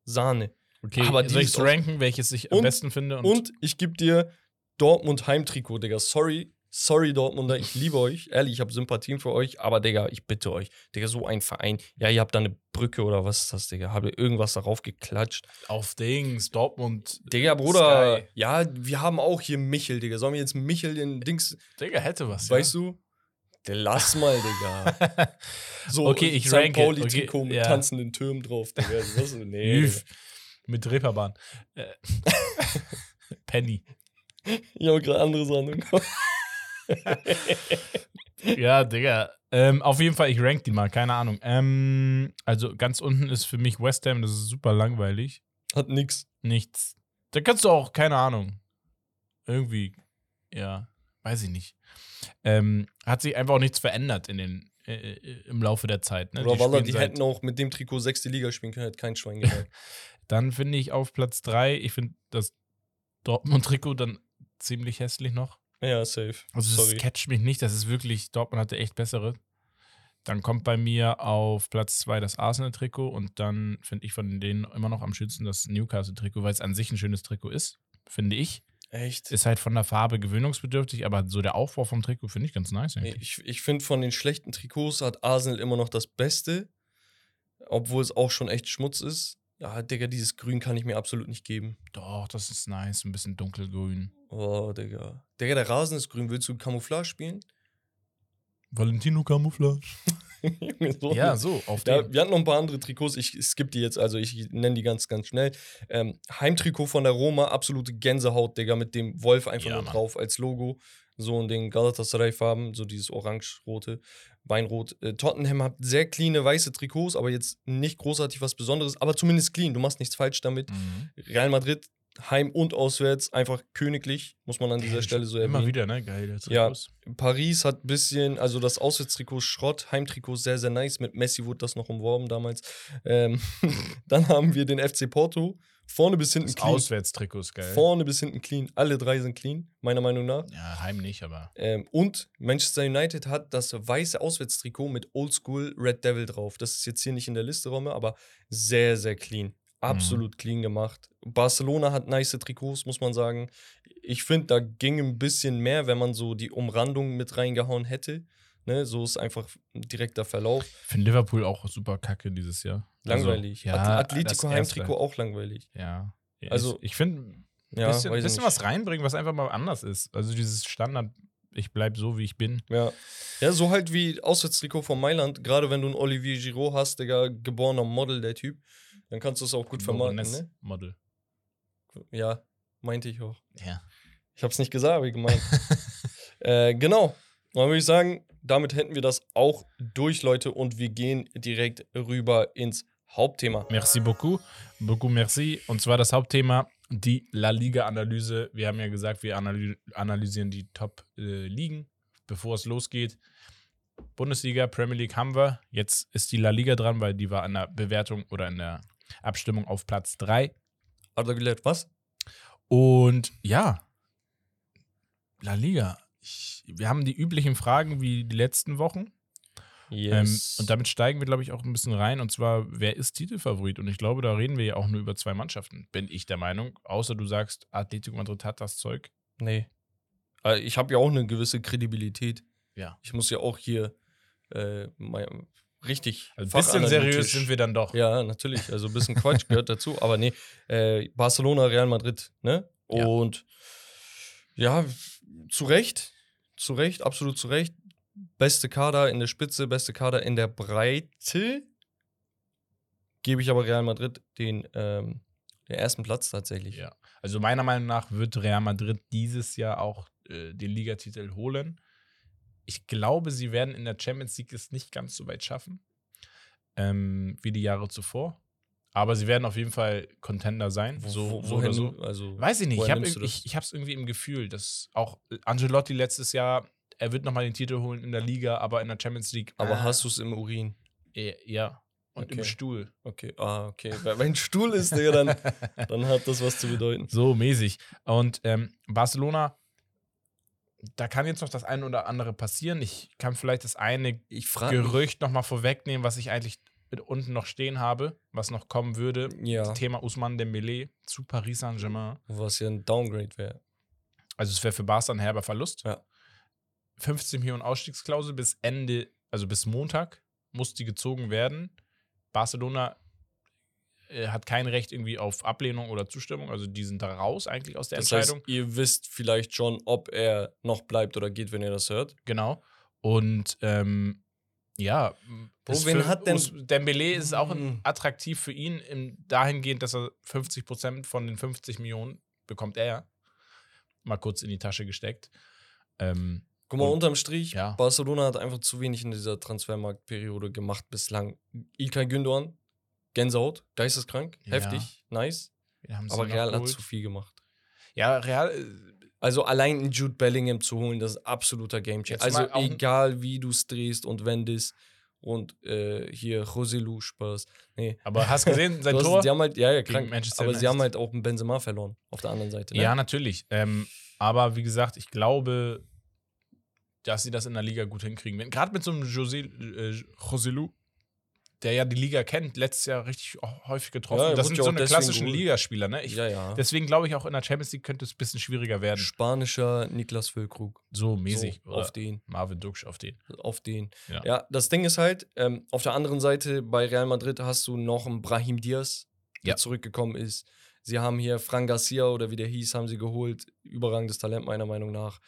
Sahne. Okay, aber soll ich ranken, welches ich am Und- besten finde? Und ich gebe dir Dortmund Heimtrikot, Digga. Sorry, sorry, Dortmunder. Ich liebe euch. Ehrlich, ich habe Sympathien für euch. Aber, Digga, ich bitte euch. Digga, so ein Verein. Ja, ihr habt da eine Brücke oder was ist das, Digga? Habt ihr irgendwas darauf geklatscht? auf Dings, Dortmund. Digga, Bruder. Sky. Ja, wir haben auch hier Michel, Digga. Sollen wir jetzt Michel in Dings. Digga, hätte was. Weißt du? Der lass mal, Digga. *laughs* So, Okay, ich St. ranke. Pauli-Trikot Okay, mit ja. tanzenden Türmen drauf, Digga. Das, nee. Digga. Üff. Mit Reeperbahn. Äh, *laughs* Penny. Ich habe gerade andere Sachen im Kopf. Ja, Digga. Ähm, auf jeden Fall, ich rank die mal, keine Ahnung. Ähm, also ganz unten ist für mich West Ham, das ist super langweilig. Hat nix. Nichts. Da kannst du auch, keine Ahnung. Irgendwie, ja, weiß ich nicht. Ähm, hat sich einfach auch nichts verändert in den, äh, äh, im Laufe der Zeit. Ne? Oder Walla, die seit- hätten auch mit dem Trikot sechste Liga spielen können, hätte kein Schwein gesagt. *laughs* Dann finde ich auf Platz 3, ich finde das Dortmund-Trikot dann ziemlich hässlich noch. Ja, safe. Also Sorry. das catcht mich nicht, das ist wirklich, Dortmund hatte echt bessere. Dann kommt bei mir auf Platz 2 das Arsenal-Trikot und dann finde ich von denen immer noch am schönsten das Newcastle-Trikot, weil es an sich ein schönes Trikot ist, finde ich. Echt? Ist halt von der Farbe gewöhnungsbedürftig, aber so der Aufbau vom Trikot finde ich ganz nice. eigentlich. Ich, ich finde, von den schlechten Trikots hat Arsenal immer noch das Beste. Obwohl es auch schon echt Schmutz ist. Ja, Digga, dieses Grün kann ich mir absolut nicht geben. Doch, das ist nice, ein bisschen dunkelgrün. Oh, Digga. Digga, der Rasen ist grün. Willst du Camouflage spielen? Valentino Camouflage. *laughs* So. Ja, so, auf Ja, wir hatten noch ein paar andere Trikots. Ich skippe die jetzt, also ich nenne die ganz, ganz schnell. Ähm, Heimtrikot von der Roma, absolute Gänsehaut, Digga, mit dem Wolf einfach Ja, nur Mann. drauf als Logo. So in den Galatasaray-Farben, so dieses orange-rote, Weinrot. Äh, Tottenham hat sehr cleane weiße Trikots, aber jetzt nicht großartig was Besonderes, aber zumindest clean. Du machst nichts falsch damit. Mhm. Real Madrid, Heim und auswärts einfach königlich, muss man an dieser Stelle so erwähnen. Immer wieder, ne? Geil. der Ja. Paris hat ein bisschen, also das Auswärtstrikot Schrott, Heimtrikot sehr, sehr nice. Mit Messi wurde das noch umworben damals. Ähm, *laughs* dann haben wir den FC Porto. Vorne bis hinten Das clean. Auswärtstrikot ist geil. Vorne bis hinten clean. Alle drei sind clean, meiner Meinung nach. Ja, Heim nicht, aber. Ähm, und Manchester United hat das weiße Auswärtstrikot mit Oldschool Red Devil drauf. Das ist jetzt hier nicht in der Liste, Romme, aber sehr, sehr clean. Absolut clean gemacht. Barcelona hat nice Trikots, muss man sagen. Ich finde, da ging ein bisschen mehr, wenn man so die Umrandung mit reingehauen hätte. Ne, so ist einfach ein direkter Verlauf. Ich finde Liverpool auch super kacke dieses Jahr. Also, Langweilig. ja, At- das Atletico. Heimtrikot auch langweilig. Ja. Ja, Also- ich, ich finde, ein Ja, bisschen, bisschen was reinbringen, was einfach mal anders ist. Also dieses Standard, ich bleib so, wie ich bin. Ja. ja, so halt wie Auswärtstrikot von Mailand. Gerade wenn du einen Olivier Giroud hast, Digga, geborener Model, der Typ, dann kannst du es auch gut vermarkten, ne? Model. Ja, meinte ich auch. Ja. Ich hab's nicht gesagt, aber gemeint. *laughs* äh, genau. Dann würde ich sagen, damit hätten wir das auch durch, Leute, und wir gehen direkt rüber ins Hauptthema. Merci beaucoup. Beaucoup merci. Und zwar das Hauptthema, die La Liga-Analyse. Wir haben ja gesagt, wir analy analysieren die Top-Ligen, bevor es losgeht. Bundesliga, Premier League haben wir. Jetzt ist die La Liga dran, weil die war an der Bewertung oder in der Abstimmung auf Platz 3. Arda Güler, was? Und ja, La Liga. Ich, wir haben die üblichen Fragen wie die letzten Wochen. Ähm, und damit steigen wir, glaube ich, auch ein bisschen rein. Und zwar, wer ist Titelfavorit? Und ich glaube, da reden wir ja auch nur über zwei Mannschaften, bin ich der Meinung. Außer du sagst, Atletico Madrid hat das Zeug. nee. Äh, Ich habe ja auch eine gewisse Kredibilität. Ja. Ich muss ja auch hier äh, mein, richtig. Also ein bisschen seriös sind wir dann doch. Ja, natürlich. Also ein bisschen Quatsch *laughs* gehört dazu. Aber nee, äh, Barcelona, Real Madrid, ne? Ja. Und ja, zu Recht. Zu Recht, absolut zu Recht. Beste Kader in der Spitze, beste Kader in der Breite. Gebe ich aber Real Madrid den, ähm, den ersten Platz tatsächlich. Ja. Also meiner Meinung nach wird Real Madrid dieses Jahr auch äh, den Ligatitel holen. Ich glaube, sie werden in der Champions League es nicht ganz so weit schaffen, ähm, wie die Jahre zuvor. Aber sie werden auf jeden Fall Contender sein. So, so woher oder so. Also, Weiß ich nicht. Ich habe ich, ich es irgendwie im Gefühl, dass auch Angelotti letztes Jahr, er wird nochmal den Titel holen in der Liga, aber in der Champions League. aber ah, hast du es im Urin? äh, Ja. Und im Okay. Stuhl. Okay, ah, okay. Wenn Stuhl ist, Digga, dann, *laughs* dann hat das was zu bedeuten. So mäßig. Und ähm, Barcelona, da kann jetzt noch das eine oder andere passieren. Ich kann vielleicht das eine Ich frage Gerücht nochmal vorwegnehmen, was ich eigentlich unten noch stehen habe, was noch kommen würde. Ja, Thema Usman Dembele zu Paris Saint-Germain. was ja ein Downgrade wäre. Also es wäre für Barca ein herber Verlust. Ja. 15 Millionen Ausstiegsklausel bis Ende, also bis Montag muss die gezogen werden. Barcelona äh, hat kein Recht irgendwie auf Ablehnung oder Zustimmung, also die sind da raus eigentlich aus der Das Entscheidung. heißt, ihr wisst vielleicht schon, ob er noch bleibt oder geht, wenn ihr das hört. Genau. Und ähm, ja, Bro, ist wen für hat denn- Dembele ist auch ein, Mhm. attraktiv für ihn im, dahingehend, dass er 50% von den 50 Millionen bekommt er. Mal kurz in die Tasche gesteckt. Ähm, Guck mal, Und- unterm Strich, ja. Barcelona hat einfach zu wenig in dieser Transfermarktperiode gemacht bislang. Ilkay Gündoğan, Gänsehaut, geisteskrank, Ja. heftig, nice. Aber Real hat zu viel gemacht. Ja, Real, äh, Also allein einen Jude Bellingham zu holen, das ist absoluter Gamechanger. Also egal, wie du es drehst und wendest und äh, hier Roselu Spaß. Nee. aber hast gesehen, *laughs* sein Du hast- Tor? Sie haben halt, ja, ja, krank. Manchester Aber sie haben halt auch einen Benzema verloren auf der anderen Seite. Ne? Ja, natürlich. Ähm, aber wie gesagt, ich glaube, dass sie das in der Liga gut hinkriegen. Wenn- Gerade mit so einem José, äh, Joselu, der ja die Liga kennt, letztes Jahr richtig häufig getroffen. Ja, das sind so eine klassischen. Ligaspieler. Ne? Ich, ja, ja. Deswegen glaube ich auch in der Champions League könnte es ein bisschen schwieriger werden. Spanischer Niklas Füllkrug. So mäßig. So, auf den. Marvin Duksch auf den. Auf den. Ja. Das Ding ist halt, ähm, auf der anderen Seite bei Real Madrid hast du noch einen Brahim Diaz, der zurückgekommen ist. Sie haben hier Fran Garcia oder wie der hieß, haben sie geholt. Überragendes Talent meiner Meinung nach.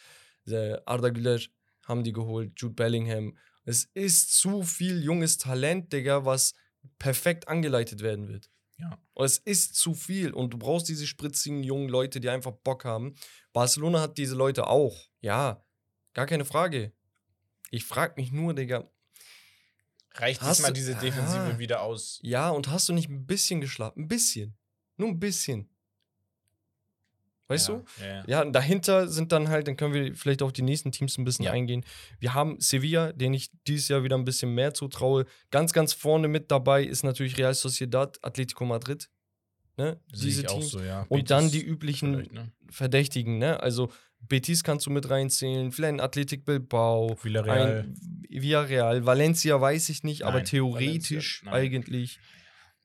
Arda Güler haben die geholt. Jude Bellingham. Es ist zu viel junges Talent, Digga, was perfekt angeleitet werden wird. Ja. Und Es ist zu viel und du brauchst diese spritzigen jungen Leute, die einfach Bock haben. Barcelona hat diese Leute auch. Ja, gar keine Frage. Ich frage mich nur, Digga, Reicht Hast diesmal du- diese Defensive Ah. wieder aus? ja, und hast du nicht ein bisschen geschlafen? Ein bisschen. Nur ein bisschen. Weißt ja. du? Ja, ja. Ja, dahinter sind dann halt, dann können wir vielleicht auf die nächsten Teams ein bisschen eingehen. Wir haben Sevilla, den ich dieses Jahr wieder ein bisschen mehr zutraue. Ganz, ganz vorne mit dabei ist natürlich Real Sociedad, Atletico Madrid. Ne? Diese auch Teams. so, ja. Und dann die Betis üblichen ne? Verdächtigen, ne? Also Betis kannst du mit reinzählen, vielleicht ein Athletic Bilbao, Villarreal. ein Villarreal, Valencia weiß ich nicht, aber Nein, theoretisch Valencia, eigentlich.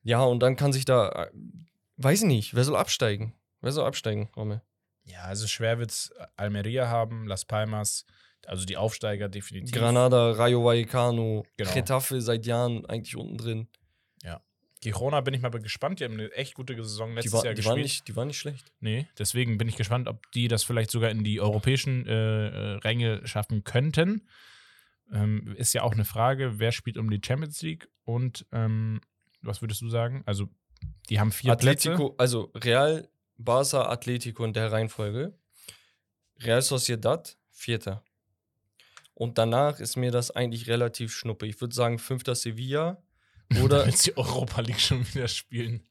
Ja, und dann kann sich da, äh, weiß ich nicht, wer soll absteigen? Wer soll absteigen, Rommel? Ja, also schwer wird's Almeria haben, Las Palmas, also die Aufsteiger definitiv. Granada, Rayo Vallecano, Genau. Getafe seit Jahren eigentlich unten drin. Girona bin ich mal gespannt, die haben eine echt gute Saison Die, letztes war, Jahr die, gespielt. waren nicht, die waren nicht schlecht. Nee, deswegen bin ich gespannt, ob die das vielleicht sogar in die europäischen äh, äh, Ränge schaffen könnten. Ähm, ist ja auch eine Frage, wer spielt um die Champions League und ähm, was würdest du sagen? Also, die haben vier Atletico, also Real, Barca, Atletico in der Reihenfolge. Real Sociedad, Vierter. Und danach ist mir das eigentlich relativ schnuppe. Ich würde sagen, Fünfter Sevilla. Oder, Willst die Europa League schon wieder spielen?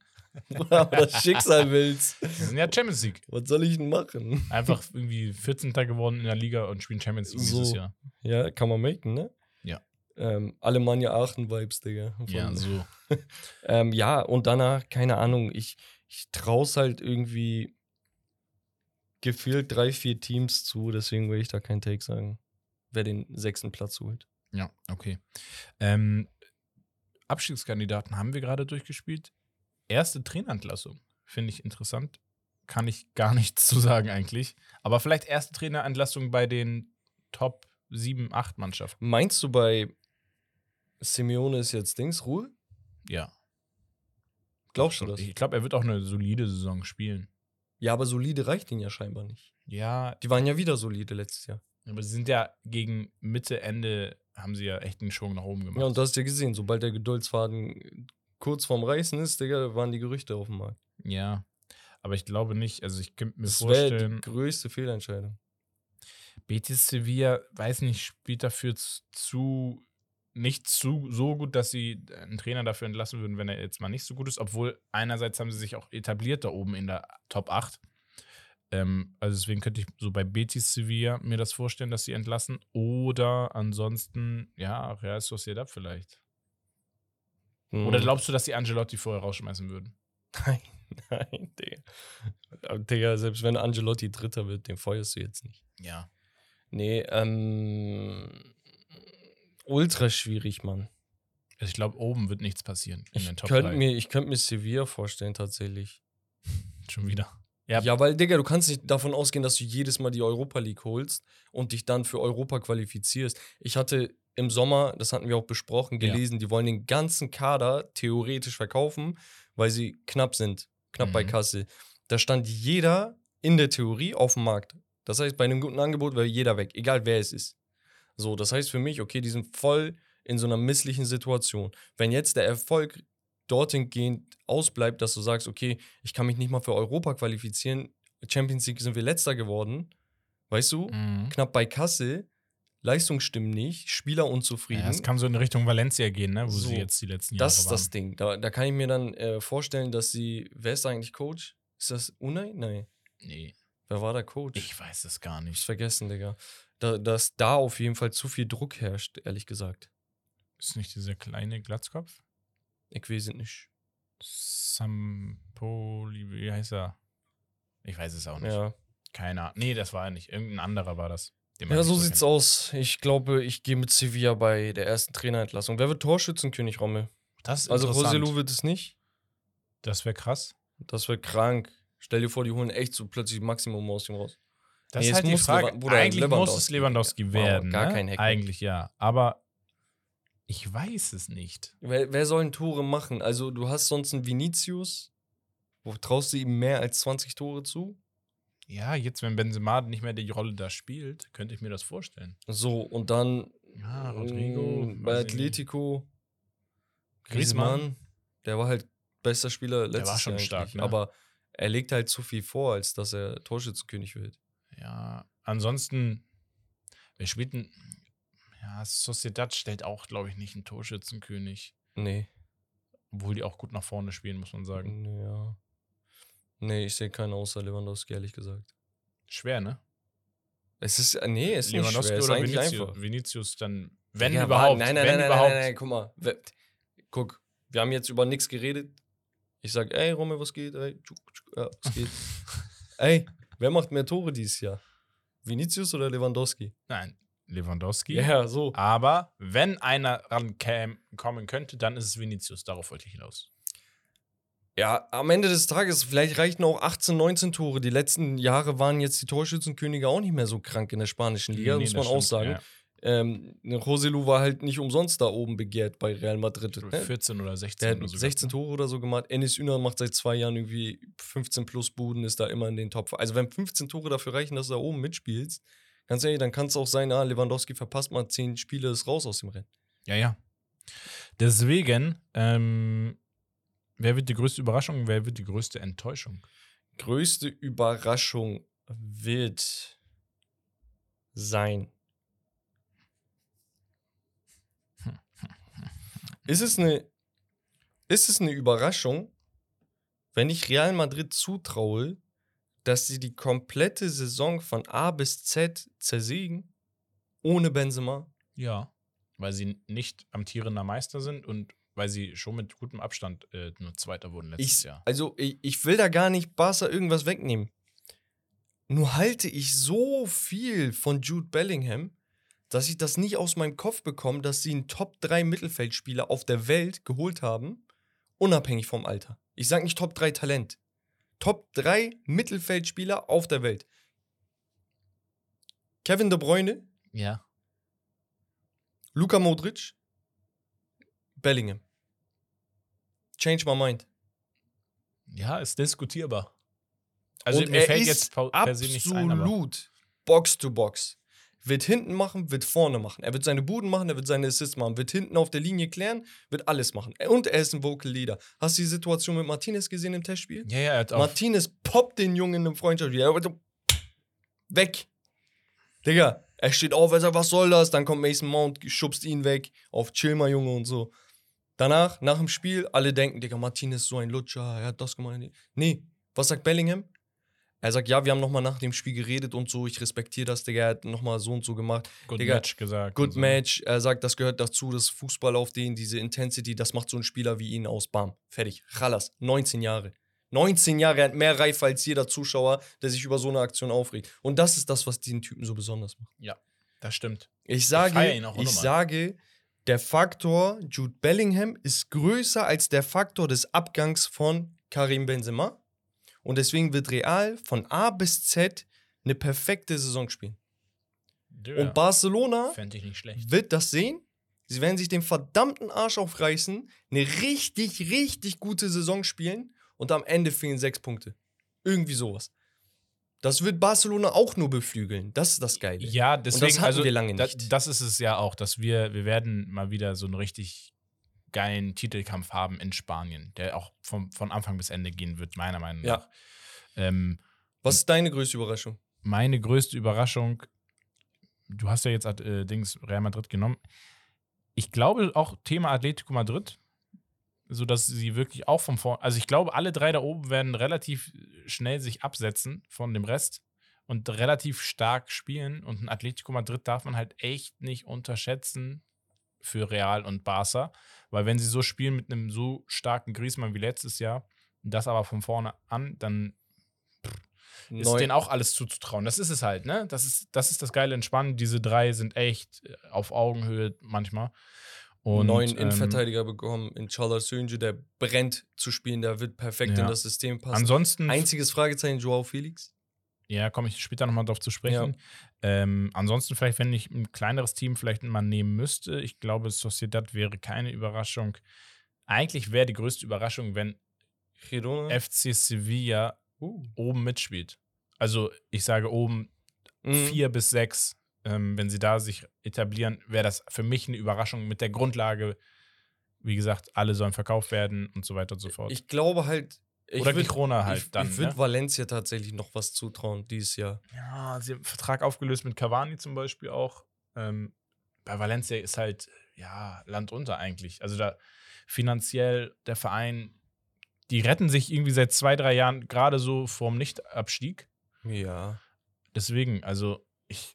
oder das Schicksal willst. Die sind ja Champions League. Was soll ich denn machen? Einfach irgendwie 14. geworden in der Liga und spielen Champions League dieses So. Jahr. Ja, kann man machen, ne? Ja. Ähm, Alemannia Aachen-Vibes, Digga. Ja, so. *laughs* Ähm, ja, und danach, keine Ahnung, ich, ich traue es halt irgendwie gefühlt drei, vier Teams zu, deswegen will ich da keinen Take sagen, wer den sechsten Platz holt. Ja, okay. Ähm, Abstiegskandidaten haben wir gerade durchgespielt. Erste Trainerentlassung. Finde ich interessant. Kann ich gar *laughs* nichts zu sagen eigentlich. Aber vielleicht erste Trainerentlassung bei den Top 7, 8 Mannschaften. Meinst du bei Simeone ist jetzt Dings Ruhe? Ja. Glaubst du das? Ich glaube, er wird auch eine solide Saison spielen. Ja, aber solide reicht ihn ja scheinbar nicht. Ja, Die waren ja wieder solide letztes Jahr. aber sie sind ja gegen Mitte, Ende, haben sie ja echt einen Schwung nach oben gemacht. Ja, und du hast ja gesehen, sobald der Geduldsfaden kurz vorm Reißen ist, Digga, waren die Gerüchte auf dem Markt. ja. Aber ich glaube nicht, also ich könnte mir Das wäre vorstellen. die größte Fehlentscheidung. Betis Sevilla, weiß nicht, spielt dafür zu nicht zu so gut, dass sie einen Trainer dafür entlassen würden, wenn er jetzt mal nicht so gut ist. Obwohl einerseits haben sie sich auch etabliert da oben in der Top 8. Ähm, also deswegen könnte ich so bei Betis Sevilla mir das vorstellen, dass sie entlassen. Oder ansonsten, ja, Real Sociedad vielleicht. Oder Mhm. glaubst du, dass die Angelotti vorher rausschmeißen würden? Nein, *laughs* nein, Digga. Digga, selbst wenn Angelotti Dritter wird, den feuerst du jetzt nicht. Ja. Nee, ähm. Ultra schwierig, Mann. Also ich glaube, oben wird nichts passieren in Ich den Top könnte 3. mir, ich könnt mir Sevilla vorstellen, tatsächlich. *laughs* Schon wieder. Ja. Ja. weil, Digga, du kannst nicht davon ausgehen, dass du jedes Mal die Europa League holst und dich dann für Europa qualifizierst. Ich hatte im Sommer, das hatten wir auch besprochen, Ja. gelesen, die wollen den ganzen Kader theoretisch verkaufen, weil sie knapp sind, knapp bei Mhm. Kasse. Da stand jeder in der Theorie auf dem Markt. Das heißt, bei einem guten Angebot wäre jeder weg, egal wer es ist. So, das heißt für mich, okay, die sind voll in so einer misslichen Situation. Wenn jetzt der Erfolg dorthin gehend ausbleibt, dass du sagst, okay, ich kann mich nicht mal für Europa qualifizieren, Champions League sind wir letzter geworden, weißt du, Mhm. knapp bei Kasse, Leistung stimmt nicht, Spieler unzufrieden. Ja, es kann so in Richtung Valencia gehen, ne? wo So, sie jetzt die letzten Jahre das ist waren. das Ding. Da, da kann ich mir dann äh, vorstellen, dass sie, wer ist eigentlich Coach? Ist das Unai? Nein. Nee, Wer war der Coach? ich weiß es gar hab's nicht. vergessen, Digga. Da, dass da auf jeden Fall zu viel Druck herrscht, ehrlich gesagt. Ist nicht dieser kleine Glatzkopf? Ich weiß es nicht. Sampoli, wie heißt er? Ich weiß es auch nicht. Ja. Keine Ahnung. Nee, das war er nicht. Irgendein anderer war das. Ja, so kennt. sieht's aus. Ich glaube, ich gehe mit Sevilla bei der ersten Trainerentlassung. Wer wird Torschützenkönig, Rommel? Das ist Also. Roselu wird es nicht. Das wäre krass. Das wird krank. Stell dir vor, die holen echt so plötzlich Maximum aus ihm raus. Das Nee, ist halt die muss Frage. Bruder, Eigentlich muss Lewandowski. es Lewandowski Wow, werden. gar ne? kein Hack. Eigentlich ja. Aber ich weiß es nicht. Wer, wer soll denn Tore machen? Also, du hast sonst einen Vinicius. Wo traust du ihm mehr als 20 Tore zu? Ja, jetzt, wenn Benzema nicht mehr die Rolle da spielt, könnte ich mir das vorstellen. So, und dann Ja, Rodrigo. mh, bei. Atletico Griezmann. Griezmann, der war halt bester Spieler letztes war schon Jahr stark, ne? Aber er legt halt zu viel vor, als dass er Torschützenkönig wird. Ja, ansonsten, wer spielt denn? Ja, Sociedad stellt auch, glaube ich, nicht einen Torschützenkönig. Nee. Obwohl die auch gut nach vorne spielen, muss man sagen. Ja. Nee, ich sehe keinen außer Lewandowski, ehrlich gesagt. Schwer, ne? Es ist, nee, es ist nicht Lewandowski schwer, ist oder eigentlich Vinicius? einfach. Vinicius dann, wenn Digga, überhaupt. Nein, nein, wenn nein, nein, überhaupt. nein, nein, guck mal. Guck, wir haben jetzt über nichts geredet. Ich sag, ey, Rommel, was geht? Ey, tschuk, tschuk, ja, was geht? *laughs* ey, wer macht mehr Tore dieses Jahr? Vinicius oder Lewandowski? Nein, Lewandowski. Ja, so. Aber wenn einer rankommen könnte, dann ist es Vinicius. Darauf wollte ich hinaus. Ja, am Ende des Tages, vielleicht reichen auch 18, 19 Tore. Die letzten Jahre waren jetzt die Torschützenkönige auch nicht mehr so krank in der spanischen Liga, Nee, muss man das auch stimmt, sagen. ja. Ähm, Joselu war halt nicht umsonst da oben begehrt bei Real Madrid. Ne? 14 oder 16 Der oder hat so. 16 Tore oder so gemacht. Enis Üner macht seit zwei Jahren irgendwie 15 plus Buden, ist da immer in den Top. Also, wenn 15 Tore dafür reichen, dass du da oben mitspielst, ganz ehrlich, dann kann es auch sein, ah, Lewandowski verpasst mal 10 Spiele, ist raus aus dem Rennen. Ja, ja. Deswegen, ähm, wer wird die größte Überraschung, wer wird die größte Enttäuschung? Größte Überraschung wird sein. Ist es eine, ist es eine Überraschung, wenn ich Real Madrid zutraue, dass sie die komplette Saison von A bis Z zersägen, ohne Benzema? Ja. Weil sie nicht amtierender Meister sind und weil sie schon mit gutem Abstand äh, nur Zweiter wurden letztes Ich, Jahr. also ich, ich will da gar nicht Barca irgendwas wegnehmen. Nur halte ich so viel von Jude Bellingham, dass ich das nicht aus meinem Kopf bekomme, dass sie einen Top 3 Mittelfeldspieler auf der Welt geholt haben, unabhängig vom Alter. Ich sage nicht Top 3 Talent. Top 3 Mittelfeldspieler auf der Welt. Kevin De Bruyne, Ja. Luka Modric, Bellingham. Change my mind. Ja, ist diskutierbar. Also Und mir fällt jetzt ein, absolut Box to Box. Wird hinten machen, wird vorne machen. Er wird seine Buden machen, er wird seine Assists machen, wird hinten auf der Linie klären, wird alles machen. Und er ist ein Vocal Leader. Hast du die Situation mit Martinez gesehen im Testspiel? ja, ja, er hat auch Martinez poppt den Jungen in einem Freundschaftsspiel. Er weg. Digga, er steht auf, er sagt, was soll das? Dann kommt Mason Mount, schubst ihn weg. Auf chill mal, Junge und so. Danach, nach dem Spiel, alle denken, Digga, Martinez ist so ein Lutscher, er hat das gemacht. Nee, was sagt Bellingham? Er sagt, ja, wir haben nochmal nach dem Spiel geredet und so, ich respektiere das, Digga, er hat nochmal so und so gemacht. Good Digga, Match gesagt. Good so. Match, er sagt, das gehört dazu, das Fußball auf den, diese Intensity, das macht so ein Spieler wie ihn aus. Bam, fertig. Chalas, 19 Jahre. 19 Jahre, er hat mehr Reife als jeder Zuschauer, der sich über so eine Aktion aufregt. Und das ist das, was diesen Typen so besonders macht. Das stimmt. Ich sage, ich, unnormal. sage, der Faktor Jude Bellingham ist größer als der Faktor des Abgangs von Karim Benzema. Und deswegen wird Real von A bis Z eine perfekte Saison spielen. Ja, Und Barcelona wird das sehen. Sie werden sich den verdammten Arsch aufreißen, eine richtig, richtig gute Saison spielen und am Ende fehlen sechs Punkte. Irgendwie sowas. Das wird Barcelona auch nur beflügeln. Das ist das Geile. Ja, deswegen, hatten also wir lange nicht. das ist es ja auch, dass wir, wir werden mal wieder so einen richtig geilen Titelkampf haben in Spanien, der auch vom, von Anfang bis Ende gehen wird, meiner Meinung Ja. nach. Ähm, Was ist deine größte Überraschung? meine größte Überraschung, du hast ja jetzt äh, Dings Real Madrid genommen. Ich glaube auch Thema Atletico Madrid, so dass sie wirklich auch vom Vor also ich glaube alle drei da oben werden relativ schnell sich absetzen von dem Rest und relativ stark spielen und ein Atletico Madrid darf man halt echt nicht unterschätzen für Real und Barca, weil wenn sie so spielen mit einem so starken Griezmann wie letztes Jahr, das aber von vorne an, dann ist Neu- denen auch alles zuzutrauen. Das ist es halt, ne? Das ist das, ist das Geile Entspannen. Diese drei sind echt äh, auf Augenhöhe manchmal. Und, neuen ähm, Innenverteidiger bekommen in Charles Sönje, der brennt zu spielen, der wird perfekt Ja. in das System passen. Ansonsten, Einziges Fragezeichen, Joao Felix. ja, komme ich später nochmal drauf zu sprechen. Ähm, ansonsten vielleicht, wenn ich ein kleineres Team vielleicht mal nehmen müsste, ich glaube, Sociedad wäre keine Überraschung. Eigentlich wäre die größte Überraschung, wenn Girona. FC Sevilla Uh. oben mitspielt. Also ich sage oben Mhm. vier bis sechs, ähm, wenn sie da sich etablieren, wäre das für mich eine Überraschung mit der Grundlage, wie gesagt, alle sollen verkauft werden und so weiter und so fort. Ich glaube halt. Oder würd- Girona halt ich, dann. Ich würde ne? Valencia tatsächlich noch was zutrauen dieses Jahr. Ja, sie haben einen Vertrag aufgelöst mit Cavani zum Beispiel auch. Ähm, bei Valencia ist halt, ja, Land unter eigentlich. Also da finanziell der Verein die retten sich irgendwie seit zwei, drei Jahren gerade so vorm Nichtabstieg. Ja. Deswegen, also ich.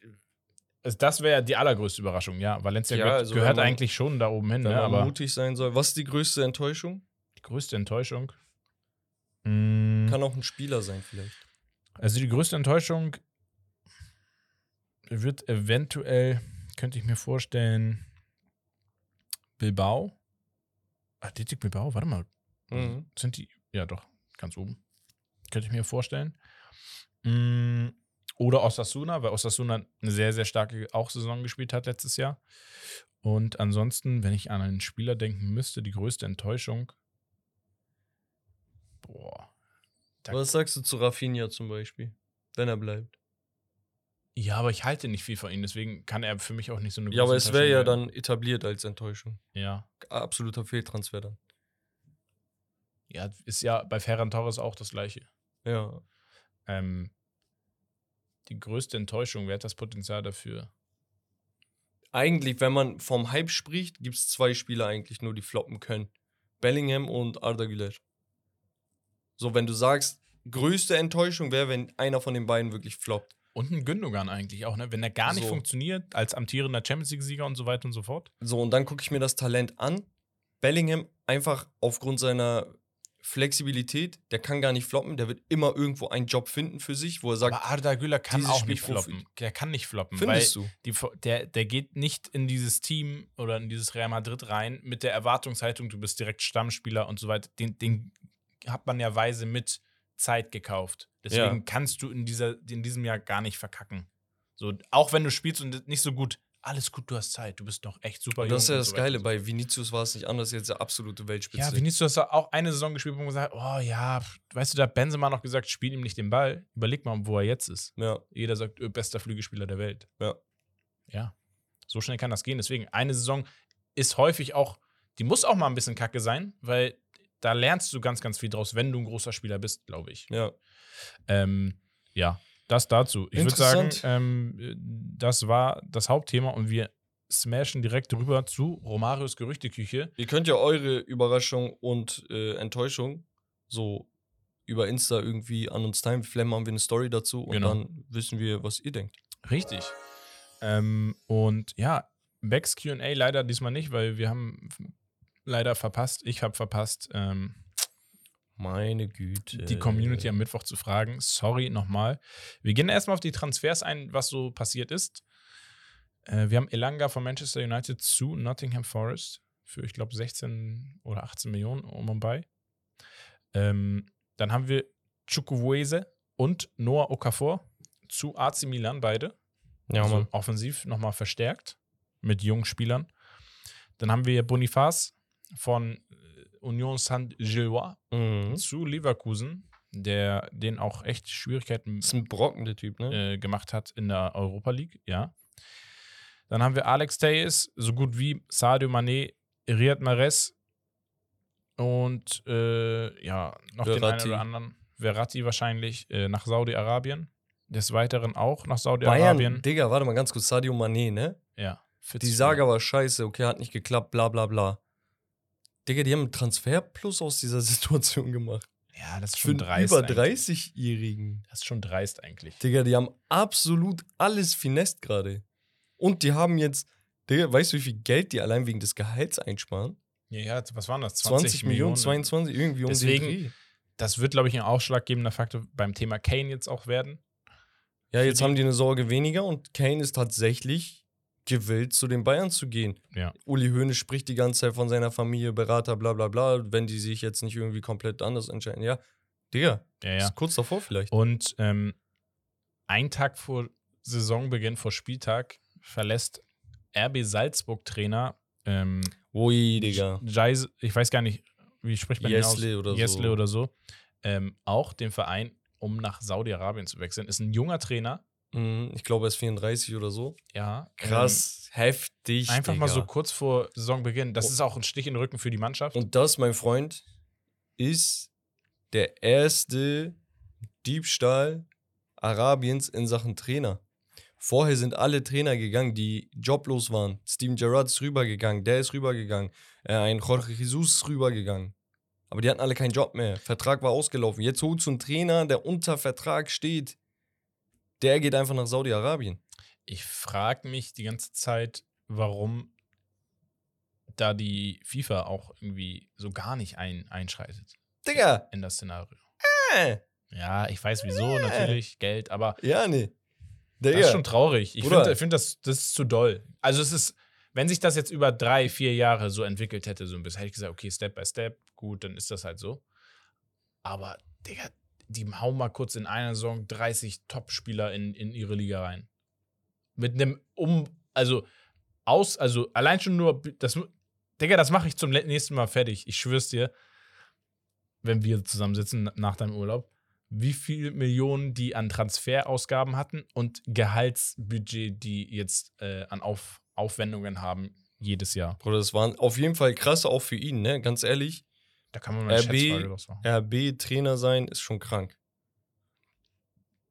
Also das wäre die allergrößte Überraschung, ja. Valencia Ja, gehört, also gehört man- eigentlich schon da oben hin, Wenn ne? man aber mutig sein soll. Was ist die größte Enttäuschung? die größte Enttäuschung. Mm, Kann auch ein Spieler sein, vielleicht. Also die größte Enttäuschung wird eventuell, könnte ich mir vorstellen, Bilbao. Athletic Bilbao, warte mal. Mhm. Sind die, ja doch, ganz oben. Könnte ich mir vorstellen. Mm, Oder Osasuna, weil Osasuna eine sehr, sehr starke auch Saison gespielt hat letztes Jahr. Und ansonsten, wenn ich an einen Spieler denken müsste, die größte Enttäuschung. Boah. Da Was sagst du zu Rafinha zum Beispiel? Wenn er bleibt. Ja, aber ich halte nicht viel von ihm, deswegen kann er für mich auch nicht so eine Ja, aber große es wäre ja dann etabliert als Enttäuschung. Ja. Absoluter Fehltransfer dann. Ja, ist ja bei Ferran Torres auch das Gleiche. Ja. Ähm, die größte Enttäuschung, wer hat das Potenzial dafür? Eigentlich, wenn man vom Hype spricht, gibt es zwei Spieler eigentlich nur, die floppen können. Bellingham und Arda Güler. So, wenn du sagst, größte Enttäuschung wäre, wenn einer von den beiden wirklich floppt. Und ein Gündogan eigentlich auch, ne? Wenn er gar nicht So. funktioniert, als amtierender Champions League-Sieger und so weiter und so fort. So, und dann gucke ich mir das Talent an. Bellingham einfach aufgrund seiner Flexibilität, der kann gar nicht floppen, der wird immer irgendwo einen Job finden für sich, wo er sagt, aber Arda Güler kann auch Spiel nicht Profi. floppen. Der kann nicht floppen. findest du? Die, der, der geht nicht in dieses Team oder in dieses Real Madrid rein mit der Erwartungshaltung, du bist direkt Stammspieler und so weiter. Den, den hat man ja weise mit Zeit gekauft. Deswegen Ja. kannst du in, dieser, in diesem Jahr gar nicht verkacken. So, auch wenn du spielst und nicht so gut, alles gut, du hast Zeit, du bist doch echt super Und das ist jung ja das so Geile, bei Vinicius war es nicht anders, jetzt der absolute Weltspitze. ja, Vinicius hat auch eine Saison gespielt, wo man gesagt oh ja, weißt du, da hat Benzema noch gesagt, spiel ihm nicht den Ball. Überleg mal, wo er jetzt ist. ja, Jeder sagt, öh, bester Flügelspieler der Welt. ja. Ja, so schnell kann das gehen. Deswegen, eine Saison ist häufig auch, die muss auch mal ein bisschen kacke sein, weil da lernst du ganz, ganz viel draus, wenn du ein großer Spieler bist, glaube ich. ja. Ähm, ja, das dazu. Ich würde sagen, ähm, das war das Hauptthema und wir smashen direkt rüber zu Romarios Gerüchteküche. Ihr könnt ja eure Überraschung und äh, Enttäuschung so über Insta irgendwie an uns teilen. Vielleicht machen wir eine Story dazu und Genau. dann wissen wir, was ihr denkt. Richtig. Ähm, und ja, Becks QA leider diesmal nicht, weil wir haben leider verpasst, ich habe verpasst, ähm, Meine Güte. die Community am Mittwoch zu fragen. Sorry nochmal. Wir gehen erstmal auf die Transfers ein, was so passiert ist. Äh, wir haben Elanga von Manchester United zu Nottingham Forest für, ich glaube, 16 oder 18 Millionen um und bei. Ähm, dann haben wir Chukwueze und Noah Okafor zu AC Milan, beide. Ja, also offensiv nochmal verstärkt mit jungen Spielern. Dann haben wir Boniface von äh, Union Saint-Gillois Mhm. zu Leverkusen, der den auch echt Schwierigkeiten Das ist ein Brocken, der Typ, ne? äh, gemacht hat in der Europa League, ja. Dann haben wir Alex Tejes, so gut wie Sadio Mané, Riyad Mahrez und äh, ja, noch den einen Verratti. oder anderen. Verratti wahrscheinlich äh, nach Saudi-Arabien. Des Weiteren auch nach Saudi-Arabien. Digga, warte mal ganz kurz. Sadio Mané, ne? Ja. Die 40 Saga war scheiße, okay, hat nicht geklappt, bla bla bla. Digga, die haben einen Transfer plus aus dieser *laughs* Situation gemacht. Ja, das ist Für schon einen dreist. über eigentlich. 30-Jährigen. Das ist schon dreist eigentlich. Digga, die haben absolut alles finest gerade. Und die haben jetzt, Digga, weißt du, wie viel Geld die allein wegen des Gehalts einsparen? Ja, ja, was waren das? 20, Millionen, 22, irgendwie um Deswegen- den Dreh. Das wird, glaube ich, ein ausschlaggebender Faktor beim Thema Kane jetzt auch werden. Ja, jetzt die- haben die eine Sorge weniger und Kane ist tatsächlich gewillt, zu den Bayern zu gehen. Ja. Uli Hoeneß spricht die ganze Zeit von seiner Familie, Berater, bla bla bla, wenn die sich jetzt nicht irgendwie komplett anders entscheiden. Ja, Digga, Ja, ja. ist kurz davor vielleicht. Und ähm, ein Tag vor Saisonbeginn, vor Spieltag, verlässt RB Salzburg-Trainer ähm, Ui, Digga. Jais, ich weiß gar nicht, wie spricht man Jesle den aus? oder so. Jesle oder so. Ähm, auch den Verein, um nach Saudi-Arabien zu wechseln. Ist ein junger Trainer. Mhm, ich glaube, er ist 34 oder so. Ja. Krass, heftig. Ähm, einfach mal so Digga. kurz vor Saisonbeginn. Das Oh. ist auch ein Stich in den Rücken für die Mannschaft. Und das, mein Freund, ist der erste Diebstahl Arabiens in Sachen Trainer. Vorher sind alle Trainer gegangen, die joblos waren. Steven Gerrard ist rübergegangen, der ist rübergegangen. Äh, ein Jorge Jesus ist rübergegangen. Aber die hatten alle keinen Job mehr. Vertrag war ausgelaufen. Jetzt holst du einen Trainer, der unter Vertrag steht. Der geht einfach nach Saudi-Arabien. Ich frage mich die ganze Zeit, warum da die FIFA auch irgendwie so gar nicht ein, einschreitet Digga! in das Szenario. Äh, Ja, ich weiß wieso, natürlich, Geld, aber ja, nee. das Digga. ist schon traurig. Ich finde, find das, das ist zu doll. Also es ist, wenn sich das jetzt über drei, vier Jahre so entwickelt hätte, so ein bisschen, hätte ich gesagt, okay, Step by Step, gut, dann ist das halt so. Aber, Digga, die hauen mal kurz in einer Saison 30 Top-Spieler in, in ihre Liga rein. Mit einem um, also aus, also allein schon nur, das, Digga, das mache ich zum nächsten Mal fertig. Ich schwör's dir, wenn wir zusammensitzen nach deinem Urlaub, wie viel Millionen die an Transferausgaben hatten und Gehaltsbudget, die jetzt äh, an Auf, Aufwendungen haben jedes Jahr. Bruder, das waren auf jeden Fall krass auch für ihn, ne? Ganz ehrlich. Da kann man mal eine RB. RB-Trainer sein ist schon krank.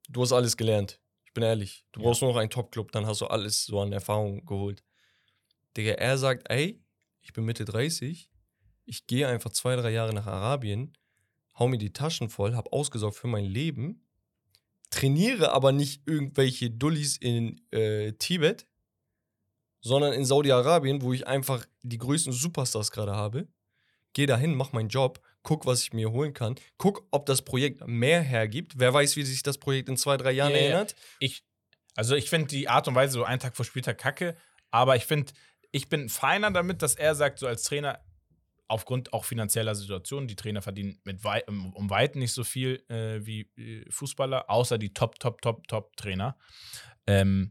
Du hast alles gelernt. Ich bin ehrlich. Du brauchst nur noch einen Top-Club, dann hast du alles so an Erfahrung geholt. Digga, er sagt, ey, ich bin Mitte 30, ich gehe einfach zwei, drei Jahre nach Arabien, hau mir die Taschen voll, hab ausgesorgt für mein Leben, trainiere aber nicht irgendwelche Dullis in äh, Tibet, sondern in Saudi-Arabien, wo ich einfach die größten Superstars gerade habe. Geh dahin, mach meinen Job, guck, was ich mir holen kann, guck, ob das Projekt mehr hergibt. Wer weiß, wie sich das Projekt in zwei, drei Jahren Ja, ja. erinnert. Ich, also ich finde die Art und Weise so einen Tag vor Spieltag kacke, aber ich finde, ich bin feiner damit, dass er sagt, so als Trainer, aufgrund auch finanzieller Situation, die Trainer verdienen mit wei um, um Weitem nicht so viel äh, wie äh, Fußballer, außer die Top, Top, Top, Top-Trainer. Ähm,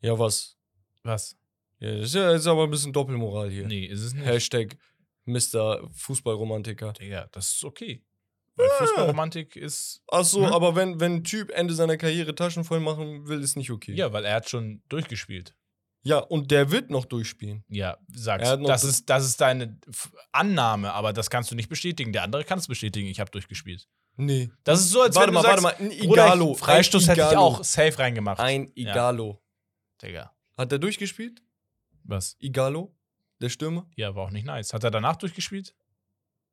Ja, was? was? Ja, das ist, ja, ist aber ein bisschen Doppelmoral hier. Nee, ist es nicht. Hashtag Mr. Fußballromantiker. Digga, das ist okay. Weil Ah. Fußballromantik ist. Achso, Ne? aber wenn, wenn ein Typ Ende seiner Karriere Taschen voll machen will, ist nicht okay. Ja, weil er hat schon durchgespielt. Ja, und der wird noch durchspielen. Ja, sagst noch das ist, das ist deine Annahme, aber das kannst du nicht bestätigen. Der andere kann es bestätigen, ich habe durchgespielt. Nee. Das ist so, als Warte wenn mal, du warte sagst, mal. Ein Igalo. Freistoß hätte ich auch safe reingemacht. Ein Ja. Igalo. Digga. Hat der durchgespielt? Was? Igalo? Der Stürmer? Ja, war auch nicht nice. Hat er danach durchgespielt?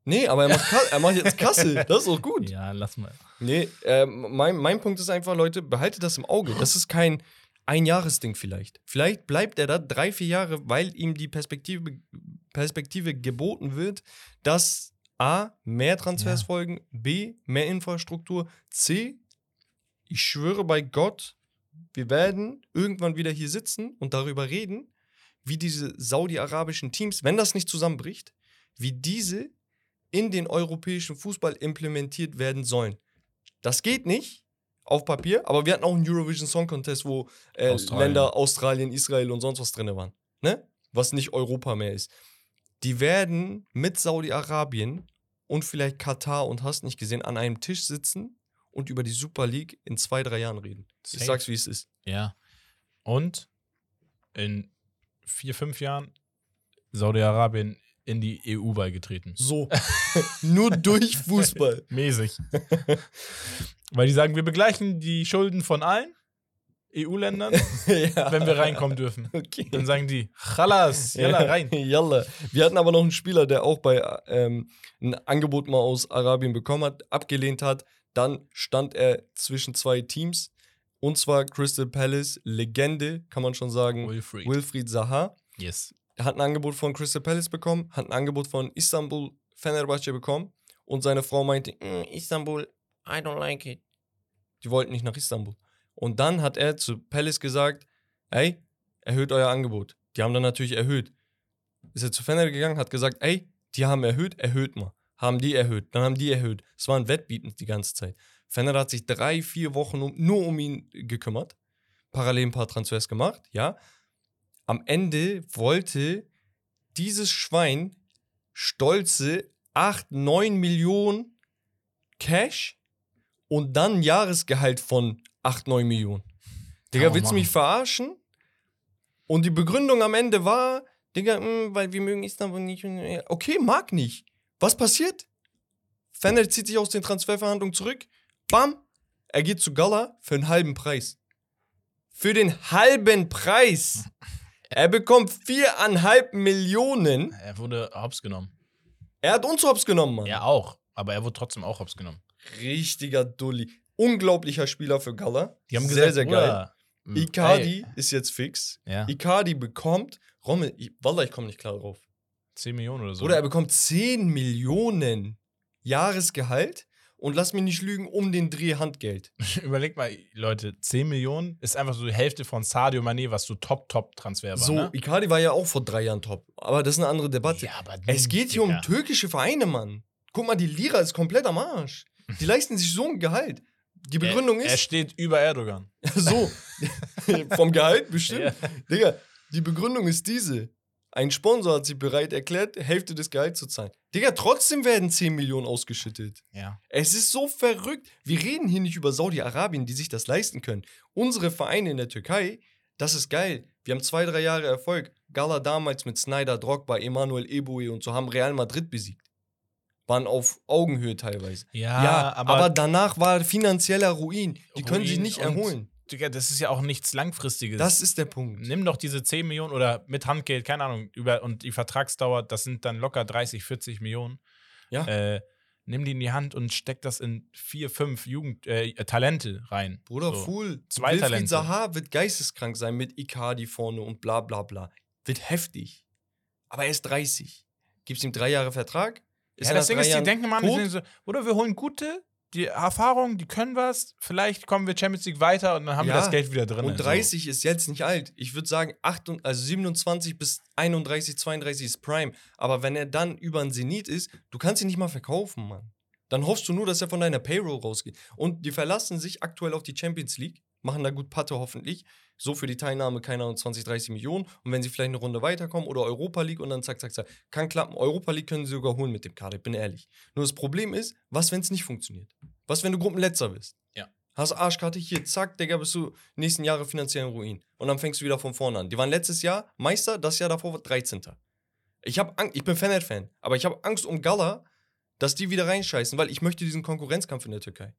Nee, aber er macht, er macht jetzt Kassel. *laughs* Das ist auch gut. Ja, lass mal. Nee, ähm, mein, mein Punkt ist einfach, Leute, behaltet das im Auge. Das ist kein Einjahresding vielleicht. Vielleicht bleibt er da drei, vier Jahre, weil ihm die Perspektive, Perspektive geboten wird, dass A, mehr Transfers Ja. folgen, B, mehr Infrastruktur, C, ich schwöre bei Gott, wir werden irgendwann wieder hier sitzen und darüber reden, wie diese saudi-arabischen Teams, wenn das nicht zusammenbricht, wie diese in den europäischen Fußball implementiert werden sollen. Das geht nicht auf Papier, aber wir hatten auch einen Eurovision Song Contest, wo äh, Australien. Länder Australien, Israel und sonst was drin waren. Ne? Was nicht Europa mehr ist. Die werden mit Saudi-Arabien und vielleicht Katar und hast nicht gesehen, an einem Tisch sitzen und über die Super League in zwei, drei Jahren reden. Ich Safe. sag's, wie es ist. Ja. Und in vier, fünf Jahren Saudi-Arabien in die EU beigetreten. So. *laughs* Nur durch Fußball. *laughs* Mäßig. Weil die sagen, wir begleichen die Schulden von allen EU-Ländern, *laughs* ja. wenn wir reinkommen dürfen. Okay. Dann sagen die, Chalas, yalla rein. Jalla. Wir hatten aber noch einen Spieler, der auch bei ähm, ein Angebot mal aus Arabien bekommen hat, abgelehnt hat. Dann stand er zwischen zwei Teams. Und zwar Crystal Palace, Legende, kann man schon sagen, Wilfried. Wilfried Zaha. yes. Er hat ein Angebot von Crystal Palace bekommen, hat ein Angebot von Istanbul Fenerbahce bekommen. Und seine Frau meinte, "Mm, Istanbul, I don't like it. Die wollten nicht nach Istanbul. Und dann hat er zu Palace gesagt, ey, erhöht euer Angebot. Die haben dann natürlich erhöht. Ist er zu Fener gegangen, hat gesagt, ey, die haben erhöht, erhöht mal. Haben die erhöht, dann haben die erhöht. Es war ein Wettbieten die ganze Zeit. Fener hat sich drei, vier Wochen um, nur um ihn gekümmert. Parallel ein paar Transfers gemacht, ja. Am Ende wollte dieses Schwein stolze 8, 9 Millionen Cash und dann ein Jahresgehalt von 8, 9 Millionen. Digga, willst du mich verarschen? Und die Begründung am Ende war, Digga, mh, weil wir mögen Istanbul nicht. äh, Okay, mag nicht. Was passiert? Fener zieht sich aus den Transferverhandlungen zurück. Bam, er geht zu Gala für einen halben Preis. Für den halben Preis. Er bekommt viereinhalb Millionen. Er wurde hops genommen. Er hat uns hops genommen, Mann. Er auch. Aber er wurde trotzdem auch hops genommen. Richtiger Dulli. Unglaublicher Spieler für Gala. Die haben sehr, gesagt, sehr geil. M, Icardi ist jetzt fix. ey, Ja, Icardi bekommt, Rommel, ich, Wallah, ich komme nicht klar drauf. 10 Millionen oder so. Oder er bekommt 10 Millionen Jahresgehalt und lass mich nicht lügen, um den Dreh Handgeld. *laughs* Überleg mal, Leute, 10 Millionen ist einfach so die Hälfte von Sadio Mané, was so Top-Top-Transfer war. So, ne? Icardi war ja auch vor drei Jahren top. Aber das ist eine andere Debatte. Ja, aber es geht hier um türkische Vereine, Mann. Guck mal, die Lira ist komplett am Arsch. Die *laughs* leisten sich so ein Gehalt. Die Begründung er, Er ist steht über Erdogan. *laughs* so. Vom Gehalt bestimmt. Ja. Digga, die Begründung ist diese. Ein Sponsor hat sich bereit erklärt, Hälfte des Gehalts zu zahlen. Digga, trotzdem werden 10 Millionen ausgeschüttet. Ja. Es ist so verrückt. Wir reden hier nicht über Saudi-Arabien, die sich das leisten können. Unsere Vereine in der Türkei, das ist geil. Wir haben zwei, drei Jahre Erfolg. Gala damals mit Snyder, Drogba, Emanuel Eboe und so haben Real Madrid besiegt. Waren auf Augenhöhe teilweise. Ja, Ja, aber, aber, danach war finanzieller Ruin. Die können sich Ruin nicht erholen. Digga, das ist ja auch nichts Langfristiges. Das ist der Punkt. Nimm doch diese 10 Millionen oder mit Handgeld, keine Ahnung, über und die Vertragsdauer, das sind dann locker 30, 40 Millionen. Ja. Äh, nimm die in die Hand und steck das in vier, fünf Jugend, äh, Talente rein. Bruder, So. Fool. Zwei Wilfried Talente. Zaha wird geisteskrank sein mit Icardi vorne und bla bla bla. Wird heftig. Aber er ist 30. Gibst ihm drei Jahre Vertrag? Ja, er das Ding ist, die denken mal, so, oder wir holen gute, die Erfahrung, die können was, vielleicht kommen wir Champions League weiter und dann haben wir Ja, das Geld wieder drin. Und 30 ist jetzt nicht alt. Ich würde sagen, 8 also 27 bis 31, 32 ist Prime. Aber wenn er dann über ein Zenit ist, du kannst ihn nicht mal verkaufen, Mann. Dann hoffst du nur, dass er von deiner Payroll rausgeht. Und die verlassen sich aktuell auf die Champions League, machen da gut Patte hoffentlich. So für die Teilnahme, keine Ahnung, 20, 30 Millionen. Und wenn sie vielleicht eine Runde weiterkommen oder Europa League und dann zack, zack, zack. Kann klappen. Europa League können sie sogar holen mit dem Kader, ich bin ehrlich. Nur das Problem ist, was, wenn es nicht funktioniert? Was, wenn du Gruppenletzter bist? Ja. Hast Arschkarte hier, zack, Digga, bist du nächsten Jahre finanziell in Ruin. Und dann fängst du wieder von vorne an. Die waren letztes Jahr Meister, das Jahr davor war 13. Ich, hab Angst, ich bin Fener-Fan, aber ich habe Angst um Gala, dass die wieder reinscheißen, weil ich möchte diesen Konkurrenzkampf in der Türkei.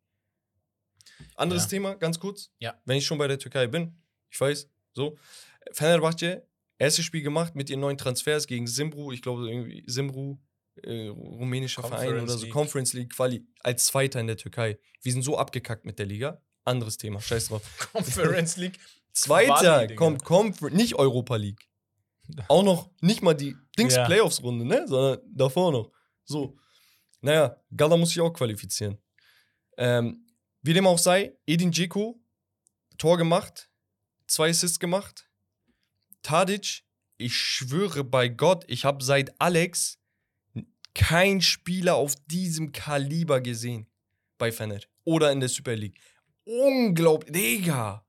Anderes Ja. Thema, ganz kurz. Ja. Wenn ich schon bei der Türkei bin, ich weiß, so. Fenerbahce, erstes Spiel gemacht mit ihren neuen Transfers gegen Simbru, ich glaube irgendwie Simbru, äh, rumänischer Verein Conference oder so, League. Conference League Quali, als Zweiter in der Türkei. Wir sind so abgekackt mit der Liga. Anderes Thema, scheiß drauf. *laughs* Conference League. *laughs* Zweiter Quali, kommt Confer nicht Europa League. *laughs* Auch noch nicht mal die Dings Ja. Playoffs Runde, ne, sondern davor noch. So. Naja, Gala muss sich auch qualifizieren. Ähm, wie dem auch sei, Edin Dzeko Tor gemacht, zwei Assists gemacht. Tadic, ich schwöre bei Gott, ich habe seit Alex kein Spieler auf diesem Kaliber gesehen bei Fener oder in der Super League. Unglaublich, Digga.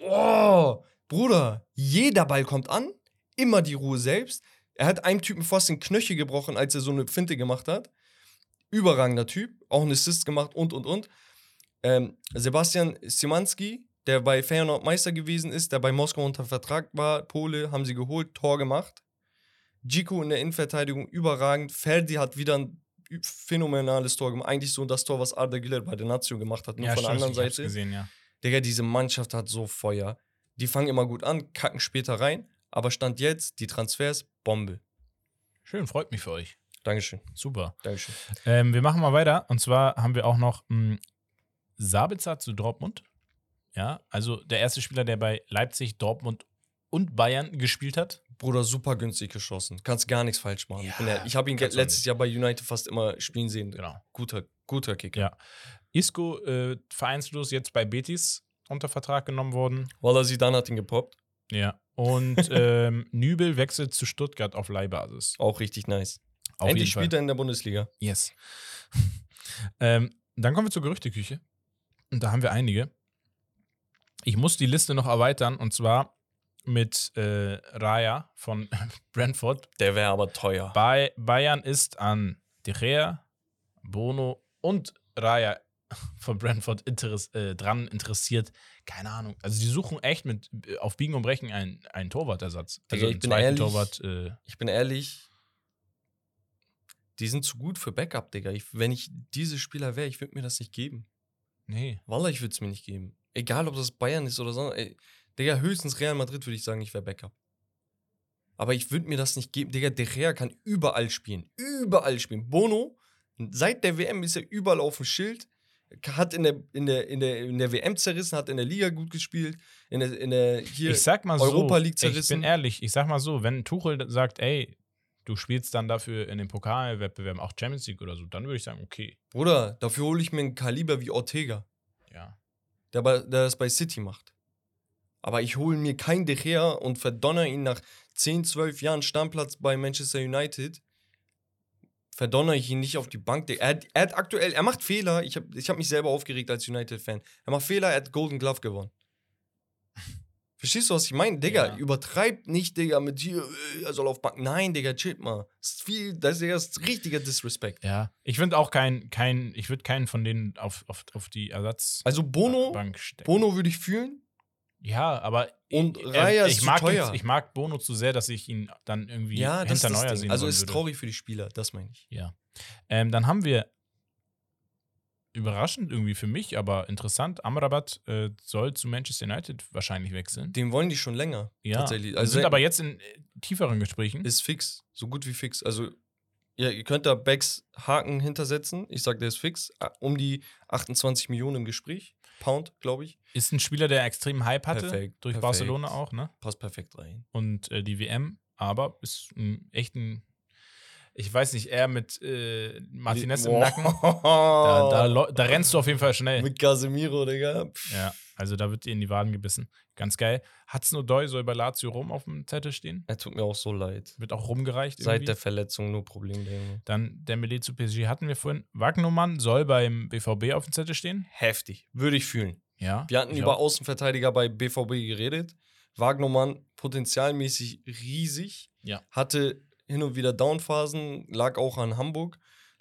Oh, Bruder, jeder Ball kommt an, immer die Ruhe selbst. Er hat einem Typen fast den Knöchel gebrochen, als er so eine Finte gemacht hat. Überragender Typ, auch einen Assist gemacht und und und. Ähm, Sebastian Szymanski, der bei Feyenoord Meister gewesen ist, der bei Moskau unter Vertrag war, Pole, haben sie geholt, Tor gemacht. Gico in der Innenverteidigung überragend. Ferdi hat wieder ein phänomenales Tor gemacht. Eigentlich so das Tor, was Arda Güler bei der Nazio gemacht hat, nur von der anderen Seite. gesehen, ja. Digga, diese Mannschaft hat so Feuer. Die fangen immer gut an, kacken später rein, aber Stand jetzt, die Transfers, Bombe. Schön, freut mich für euch. Dankeschön, Super. Dankeschön. Ähm, wir machen mal weiter. Und zwar haben wir auch noch mh, Sabitzer zu Dortmund. Ja, also der erste Spieler, der bei Leipzig, Dortmund und Bayern gespielt hat. Bruder, super günstig geschossen. Kannst gar nichts falsch machen. Ja, ich habe ihn letztes. Jahr bei United fast immer spielen sehen. Genau. Guter, guter Kicker. Ja. Isco äh, vereinslos jetzt bei Betis unter Vertrag genommen worden. Walla Zidane hat ihn gepoppt. Ja. Und *laughs* ähm, Nübel wechselt zu Stuttgart auf Leihbasis. Auch richtig nice. Auf Endlich spielt er in der Bundesliga. Yes. *laughs* ähm, dann kommen wir zur Gerüchteküche. Und da haben wir einige. Ich muss die Liste noch erweitern und zwar mit äh, Raya von *laughs* Brentford. Der wäre aber teuer. Bei Bayern ist an De Gea, Bono und Raya *laughs* von Brentford interess äh, dran interessiert. Keine Ahnung. Also die suchen echt mit auf Biegen und Brechen einen, einen Torwartersatz. Also ich bin ehrlich, Torwart. Äh, Ich bin ehrlich, die sind zu gut für Backup, Digga. Ich, wenn ich diese Spieler wäre, ich würde mir das nicht geben. nee. Wallah, ich würde es mir nicht geben. Egal, ob das Bayern ist oder sonst. Ey, Digga, höchstens Real Madrid würde ich sagen, ich wäre Backup. Aber ich würde mir das nicht geben. Digga, De Gea kann überall spielen. Überall spielen. Bono, seit der WM ist er überall auf dem Schild. Hat in der, in der, in der, in der WM zerrissen, hat in der Liga gut gespielt. In der, in der hier Ich sag mal Europa so, League ich zerrissen. bin ehrlich, ich sag mal so, wenn Tuchel sagt, ey, du spielst dann dafür in den Pokalwettbewerben auch Champions League oder so, dann würde ich sagen, okay, Bruder, dafür hole ich mir einen Kaliber wie Ortega. Der, der das bei City macht. Aber ich hole mir kein De Gea und verdonner ihn nach 10, 12 Jahren Stammplatz bei Manchester United. Verdonner ich ihn nicht auf die Bank. Er, hat- er hat aktuell, er macht Fehler. Ich habe ich hab mich selber aufgeregt als United-Fan. Er macht Fehler, er hat Golden Glove gewonnen. Verstehst du, was ich meine? Digga, Ja. übertreibt nicht, Digga, mit hier, äh, er soll auf Bank. Nein, Digga, chillt mal. Das ist viel, das ist, ist richtiger Disrespect. Ja, ich finde auch kein, kein ich würde keinen von denen auf, auf, auf die Ersatzbank Also Bono. Bono würde ich fühlen. Ja, aber Und ich, Raya ich, ist zu mag teuer. Ihn, ich mag Bono zu sehr, dass ich ihn dann irgendwie Ja, das ist hinter das Neuer sehen Also ist traurig für die Spieler, das meine ich. Ja. Ähm, dann haben wir überraschend irgendwie für mich, aber interessant, Amrabat äh, soll zu Manchester United wahrscheinlich wechseln. Den wollen die schon länger. Ja, tatsächlich. wir Also sind aber jetzt in äh, tieferen Gesprächen. ist fix, so gut wie fix. Also ja, ihr könnt da Becks Haken hintersetzen. Ich sag, der ist fix. Um die 28 Millionen im Gespräch. Pound, glaube ich. Ist ein Spieler, der extrem Hype hatte, Perfekt, durch perfekt. Barcelona auch, ne? Passt perfekt rein. Und äh, die WM, aber ist ein, echt ein, ich weiß nicht, eher mit äh, Martinez im Boah. Nacken. Da, da, da rennst du auf jeden Fall schnell. Mit Casemiro, Digga. Pff. Ja, also da wird dir in die Waden gebissen. Ganz geil. Hudson Odoi soll bei Lazio Rom auf dem Zettel stehen. Er tut mir auch so leid. Wird auch rumgereicht. Seit irgendwie. der Verletzung nur Problem, Junge. Dann Dembele zu PSG hatten wir vorhin. Wagnumann soll beim BVB auf dem Zettel stehen. Heftig. Würde ich fühlen. Ja. Wir hatten über auch. Außenverteidiger bei BVB geredet. Wagnermann potenzialmäßig riesig. Ja. Hatte hin und wieder Downphasen, lag auch an Hamburg.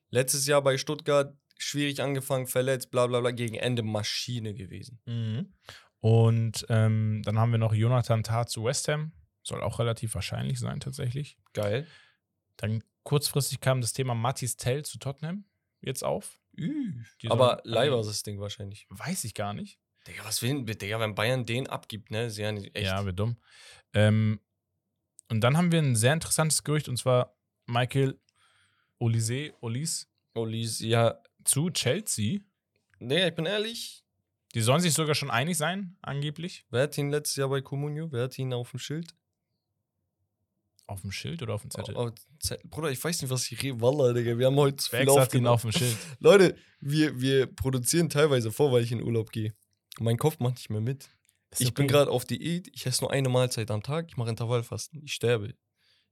Letztes Jahr bei Stuttgart schwierig angefangen, verletzt, bla bla bla, gegen Ende Maschine gewesen. Mhm. Und ähm, dann haben wir noch Jonathan Tah zu West Ham. Soll auch relativ wahrscheinlich sein, tatsächlich. Geil. Dann kurzfristig kam das Thema Mattis Tell zu Tottenham jetzt auf. Die Aber Leiber ist das Ding wahrscheinlich. Weiß ich gar nicht. Digga, was will denn, Digga, wenn Bayern den abgibt, ne? Ist ja nicht echt. Ja, wird dumm. Ähm, und dann haben wir ein sehr interessantes Gerücht und zwar Michael Olise, Olis Olis, ja. zu Chelsea. Nee, ich bin ehrlich. Die sollen sich sogar schon einig sein, angeblich. Wer hat ihn letztes Jahr bei Comunio? Wer hat ihn auf dem Schild? Auf dem Schild oder auf dem Zettel? Oh, oh. Bruder, ich weiß nicht, was ich rede. Wallah, Digga. Wir haben heute zu viel ihn aufgenommen. auf dem Schild. *laughs* Leute, wir, wir produzieren teilweise vor, weil ich in Urlaub gehe. Mein Kopf macht nicht mehr mit. Ist ich bin okay. gerade auf Diät, ich esse nur eine Mahlzeit am Tag, ich mache Intervallfasten, ich sterbe.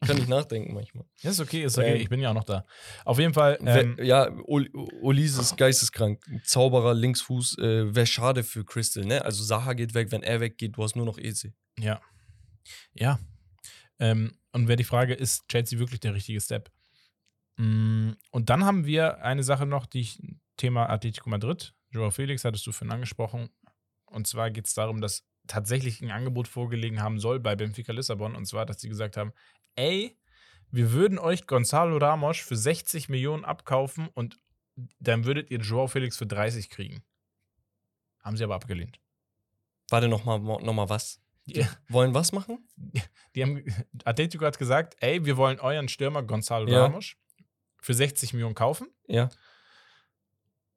Ich kann nicht *laughs* nachdenken manchmal. Ja, ist okay, ist okay. Ähm, ich bin ja auch noch da. Auf jeden Fall. Ähm, ja, Olise ist geisteskrank. Zauberer, Linksfuß, äh, wäre schade für Crystal, ne? Also Saha geht weg, wenn er weggeht, du hast nur noch Eze. Ja. Ja. Ähm, und wäre die Frage, ist Chelsea wirklich der richtige Step? Mm, Und dann haben wir eine Sache noch, die ich, Thema Atletico Madrid. Joao Felix hattest du vorhin angesprochen. Und zwar geht es darum, dass tatsächlich ein Angebot vorgelegen haben soll bei Benfica Lissabon. Und zwar, dass sie gesagt haben, ey, wir würden euch Gonzalo Ramos für 60 Millionen abkaufen und dann würdet ihr Joao Felix für 30 kriegen. Haben sie aber abgelehnt. Warte, nochmal noch mal was. Die, Wollen was machen? *laughs* die haben, Atletico hat gesagt, ey, wir wollen euren Stürmer Gonzalo Ja. Ramos für 60 Millionen kaufen Ja.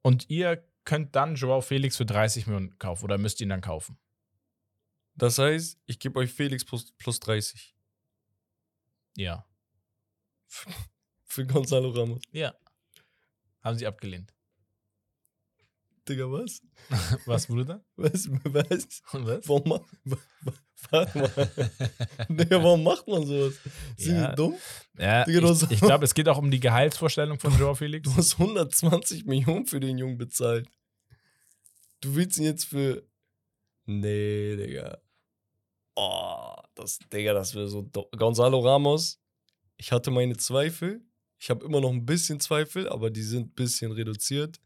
und ihr könnt dann Joao Felix für 30 Millionen kaufen oder müsst ihn dann kaufen. Das heißt, ich gebe euch Felix plus, plus 30. Ja. *laughs* Für Gonzalo Ramos. Ja. Haben sie abgelehnt. Digga, was? *laughs* Was, Bruder? Was? Was? Was? Warum wa- Warte mal. *laughs* Digga, warum macht man sowas? Sind Ja. die dumm? Ja, Digga, du hast- ich, ich glaube, es geht auch um die Gehaltsvorstellung von Joao Felix. Du hast 120 Millionen für den Jungen bezahlt. Du willst ihn jetzt für. Nee, Digga. Oh, das, Digga, das wäre so. Gonzalo Ramos, ich hatte meine Zweifel. Ich habe immer noch ein bisschen Zweifel, aber die sind ein bisschen reduziert.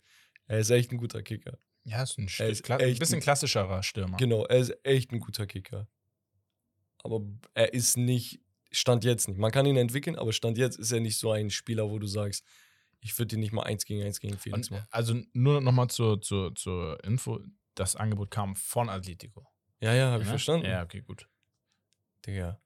Er ist echt ein guter Kicker. Ja, ist ein, Er ist Kla echt bisschen ein- klassischerer Stürmer. Genau, er ist echt ein guter Kicker. Aber er ist nicht, Stand jetzt nicht. Man kann ihn entwickeln, aber Stand jetzt ist er nicht so ein Spieler, wo du sagst, ich würde ihn nicht mal eins gegen eins gegen Felix Und, machen. also nur nochmal zur, zur, zur Info, das Angebot kam von Atletico. Ja, ja, habe ich ne? verstanden. Ja, okay, gut. Digga.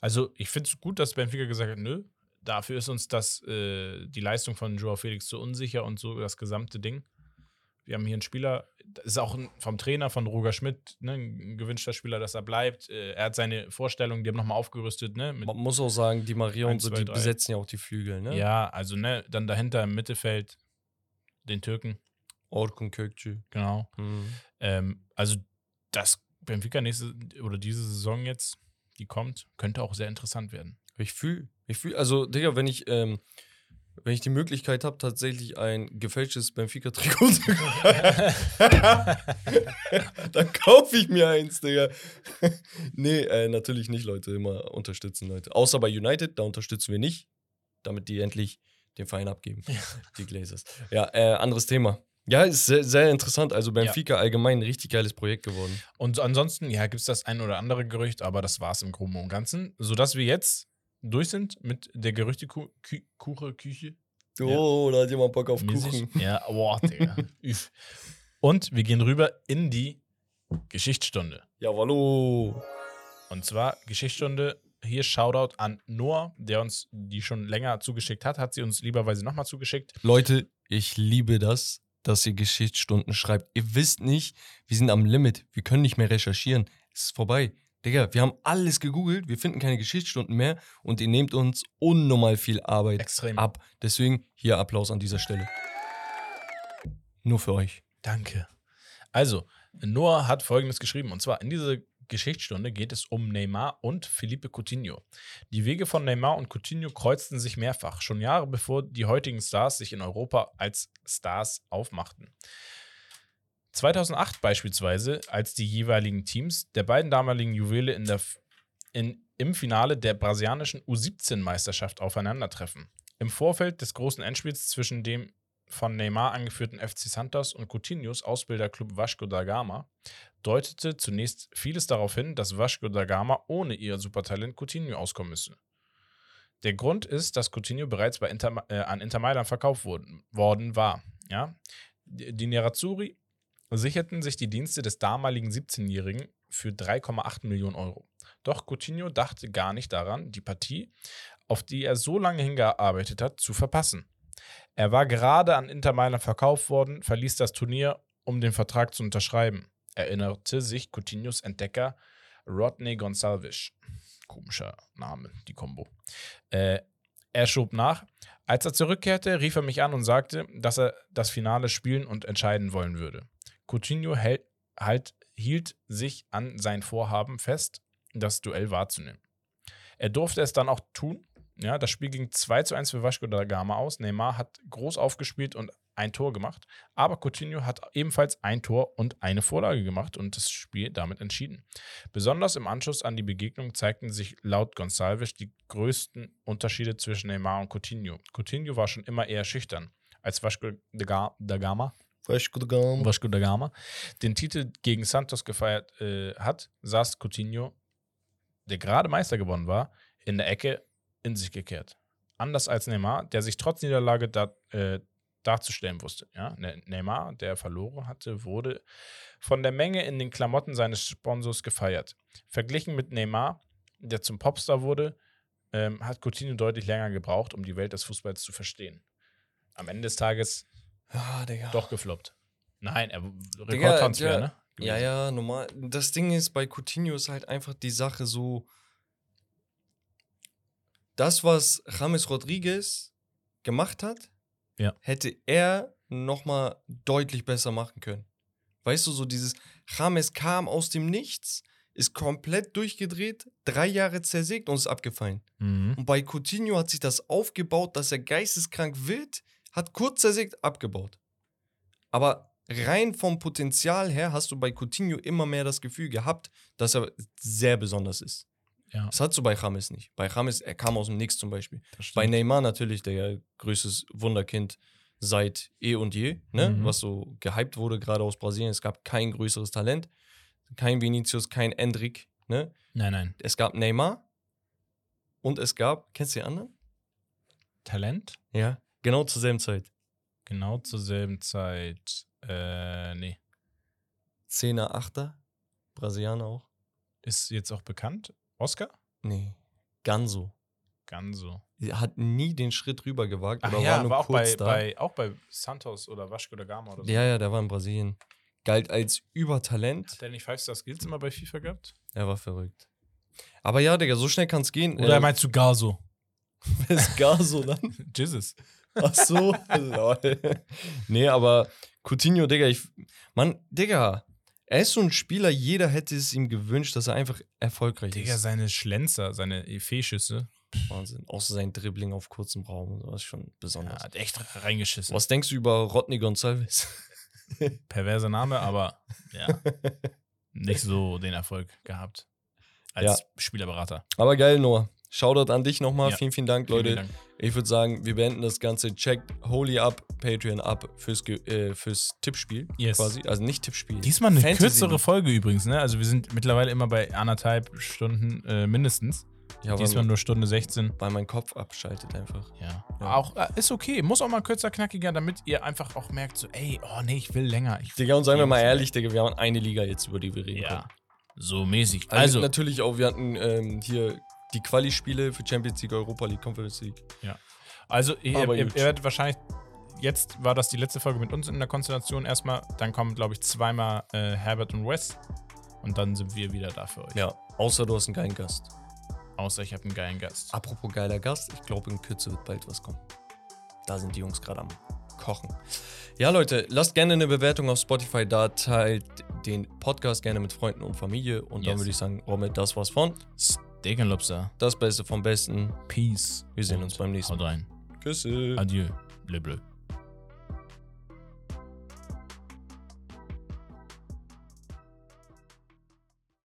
Also, ich finde es gut, dass Benfica gesagt hat, nö, dafür ist uns das, äh, die Leistung von Joao Felix zu unsicher und so das gesamte Ding. Wir haben hier einen Spieler, das ist auch vom Trainer von Roger Schmidt, ne, ein gewünschter Spieler, dass er bleibt. Äh, er hat seine Vorstellungen, die haben nochmal aufgerüstet, ne? Man muss auch sagen, die Maria und so, die besetzen ja auch die Flügel, ne? Ja, also, ne, dann dahinter im Mittelfeld den Türken, Orkun Kökçü. genau. Mhm. Ähm, also, das Benfica nächste oder diese Saison jetzt, die kommt, könnte auch sehr interessant werden. Ich fühle, ich fühle, also, Digga, wenn ich, ähm, wenn ich die Möglichkeit habe, tatsächlich ein gefälschtes Benfica-Trikot zu *laughs* dann kaufe ich mir eins, Digga. *laughs* nee, äh, natürlich nicht, Leute. Immer unterstützen, Leute. Außer bei United, da unterstützen wir nicht, damit die endlich den Verein abgeben. Die Glazers. Ja, äh, anderes Thema. Ja, ist sehr, sehr interessant. Also Benfica allgemein ein richtig geiles Projekt geworden. Und ansonsten, ja, gibt es das ein oder andere Gerücht, aber das war es im Groben und Ganzen. Sodass wir jetzt durch sind mit der Gerüchtekuche, Küche. Oh, da hat jemand Bock auf mäßig. Kuchen. Ja, boah, *laughs* Digga. Und wir gehen rüber in die Geschichtsstunde. Jawollo. Und zwar Geschichtsstunde. Hier Shoutout an Noah, der uns die schon länger zugeschickt hat. Hat sie uns lieberweise nochmal zugeschickt. Leute, ich liebe das, dass ihr Geschichtsstunden schreibt. Ihr wisst nicht, wir sind am Limit. Wir können nicht mehr recherchieren. Es ist vorbei. Digga, wir haben alles gegoogelt, wir finden keine Geschichtsstunden mehr und ihr nehmt uns unnormal viel Arbeit Extrem. ab. Deswegen hier Applaus an dieser Stelle. Nur für euch. Danke. Also, Noah hat folgendes geschrieben. Und zwar in dieser Geschichtsstunde geht es um Neymar und Felipe Coutinho. Die Wege von Neymar und Coutinho kreuzten sich mehrfach, schon Jahre bevor die heutigen Stars sich in Europa als Stars aufmachten. 2008 beispielsweise, als die jeweiligen Teams der beiden damaligen Juwele in der, in, im Finale der brasilianischen U17-Meisterschaft aufeinandertreffen. Im Vorfeld des großen Endspiels zwischen dem von Neymar angeführten FC Santos und Coutinhos Ausbilderclub Vasco da Gama deutete zunächst vieles darauf hin, dass Vasco da Gama ohne ihr Supertalent Coutinho auskommen müsse. Der Grund ist, dass Coutinho bereits Inter, äh, an Inter Mailand verkauft worden, worden war. Ja? Die die Nerazzurri sicherten sich die Dienste des damaligen 17-Jährigen für 3,8 Millionen Euro. Doch Coutinho dachte gar nicht daran, die Partie, auf die er so lange hingearbeitet hat, zu verpassen. Er war gerade an Inter Mailand verkauft worden, verließ das Turnier, um den Vertrag zu unterschreiben, erinnerte sich Coutinhos Entdecker Rodney Gonsalves. Komischer Name, die Kombo. Äh, er schob nach. Als er zurückkehrte, rief er mich an und sagte, dass er das Finale spielen und entscheiden wollen würde. Coutinho hält, halt, hielt sich an sein Vorhaben fest, das Duell wahrzunehmen. Er durfte es dann auch tun. Ja, das Spiel ging 2 zu 1 für Vasco da Gama aus. Neymar hat groß aufgespielt und ein Tor gemacht. Aber Coutinho hat ebenfalls ein Tor und eine Vorlage gemacht und das Spiel damit entschieden. Besonders im Anschluss an die Begegnung zeigten sich laut Gonçalves die größten Unterschiede zwischen Neymar und Coutinho. Coutinho war schon immer eher schüchtern. Als Vasco da Gama Vasco da Gama. Vasco da Gama den Titel gegen Santos gefeiert äh, hat, saß Coutinho, der gerade Meister gewonnen war, in der Ecke in sich gekehrt. Anders als Neymar, der sich trotz Niederlage da, äh, darzustellen wusste. Ja? Ne- Neymar, der verloren hatte, wurde von der Menge in den Klamotten seines Sponsors gefeiert. Verglichen mit Neymar, der zum Popstar wurde, ähm, hat Coutinho deutlich länger gebraucht, um die Welt des Fußballs zu verstehen. Am Ende des Tages Ah, Digga. doch gefloppt. Nein, er Digga, Rekordtransfer, ja, ne? Ja, Gewesen. ja, normal. Das Ding ist, bei Coutinho ist halt einfach die Sache so. Das, was James Rodriguez gemacht hat, Ja. hätte er nochmal deutlich besser machen können. Weißt du, so dieses James kam aus dem Nichts, ist komplett durchgedreht, drei Jahre zersägt und ist abgefallen. Mhm. Und bei Coutinho hat sich das aufgebaut, dass er geisteskrank wird, hat kurz zersägt, abgebaut. Aber rein vom Potenzial her hast du bei Coutinho immer mehr das Gefühl gehabt, dass er sehr besonders ist. Ja, Das hast du bei James nicht. Bei James, er kam aus dem Nix zum Beispiel. Bei. Neymar natürlich der größtes Wunderkind seit eh und je, ne? Mhm. was so gehypt wurde, gerade aus Brasilien. Es gab kein größeres Talent. Kein Vinicius, kein Endrick. Ne? Nein, nein. Es gab Neymar und es gab, kennst du die anderen? Talent? Ja, genau zur selben Zeit. Genau zur selben Zeit. Äh, nee. 10er, 8er, Brasilianer auch. Ist jetzt auch bekannt? Oscar? Nee. Ganso. Ganz so. Er hat nie den Schritt rüber gewagt. Ach oder ja, war nur war auch kurz bei, da. bei, auch bei Santos oder Vasco da Gama oder so. ja, ja, der war in Brasilien. Galt als Übertalent. Hat der nicht Five Star Skills immer bei FIFA gehabt? Er war verrückt. Aber ja, Digga, so schnell kann es gehen. Oder Äh, meinst du Gaso? *laughs* wer ist Gaso dann? *laughs* Jesus. Ach so, lol. Nee, aber Coutinho, Digga, ich. Mann, Digga, er ist so ein Spieler, jeder hätte es ihm gewünscht, dass er einfach erfolgreich Digga, ist. seine Schlenzer, seine Fehlschüsse. Wahnsinn. Außer sein Dribbling auf kurzem Raum und sowas ist schon Ja, besonders. hat echt reingeschissen. Was denkst du über Rodney Gonzalez? *laughs* *laughs* Perverser Name, aber ja. *laughs* nicht so den Erfolg gehabt. Als Spielerberater. Aber geil, Noah. Shoutout an dich nochmal. Ja. Vielen, vielen Dank, Vielen Leute. Dank. Ich würde sagen, wir beenden das Ganze. Checkt Holy ab, Patreon ab fürs, äh, fürs Tippspiel Yes. quasi. Also nicht Tippspiel. Diesmal eine Fantasy. kürzere Folge übrigens, ne? Also wir sind mittlerweile immer bei anderthalb Stunden äh, mindestens. Ja, Diesmal nur Stunde 16. weil mein Kopf abschaltet einfach. Ja. Ja. Auch äh, ist okay. Muss auch mal kürzer, knackiger, damit ihr einfach auch merkt, so, ey, oh nee, ich will länger. Ich Digga, und seien wir mal ehrlich, Digga, wir haben eine Liga jetzt, über die wir reden Ja. können. So mäßig. Also, Also, natürlich auch, wir hatten ähm, hier die Quali-Spiele für Champions League, Europa League, Conference League. also ihr, ihr, ihr werdet wahrscheinlich. Jetzt war das die letzte Folge mit uns in der Konstellation erstmal. Dann kommen, glaube ich, zweimal äh, Herbert und Wes. Und dann sind wir wieder da für euch. Ja, außer du hast einen geilen Gast. Außer ich habe einen geilen Gast. Apropos geiler Gast, ich glaube, in Kürze wird bald was kommen. Da sind die Jungs gerade am Kochen. Ja, Leute, lasst gerne eine Bewertung auf Spotify da, teilt den Podcast gerne mit Freunden und Familie. Und dann Yes. würde ich sagen, Rommel, das war's von. Lobster. Das Beste vom Besten. Peace. Wir sehen Und uns beim nächsten Mal. Haut rein. Küsse. Adieu. Le bleu.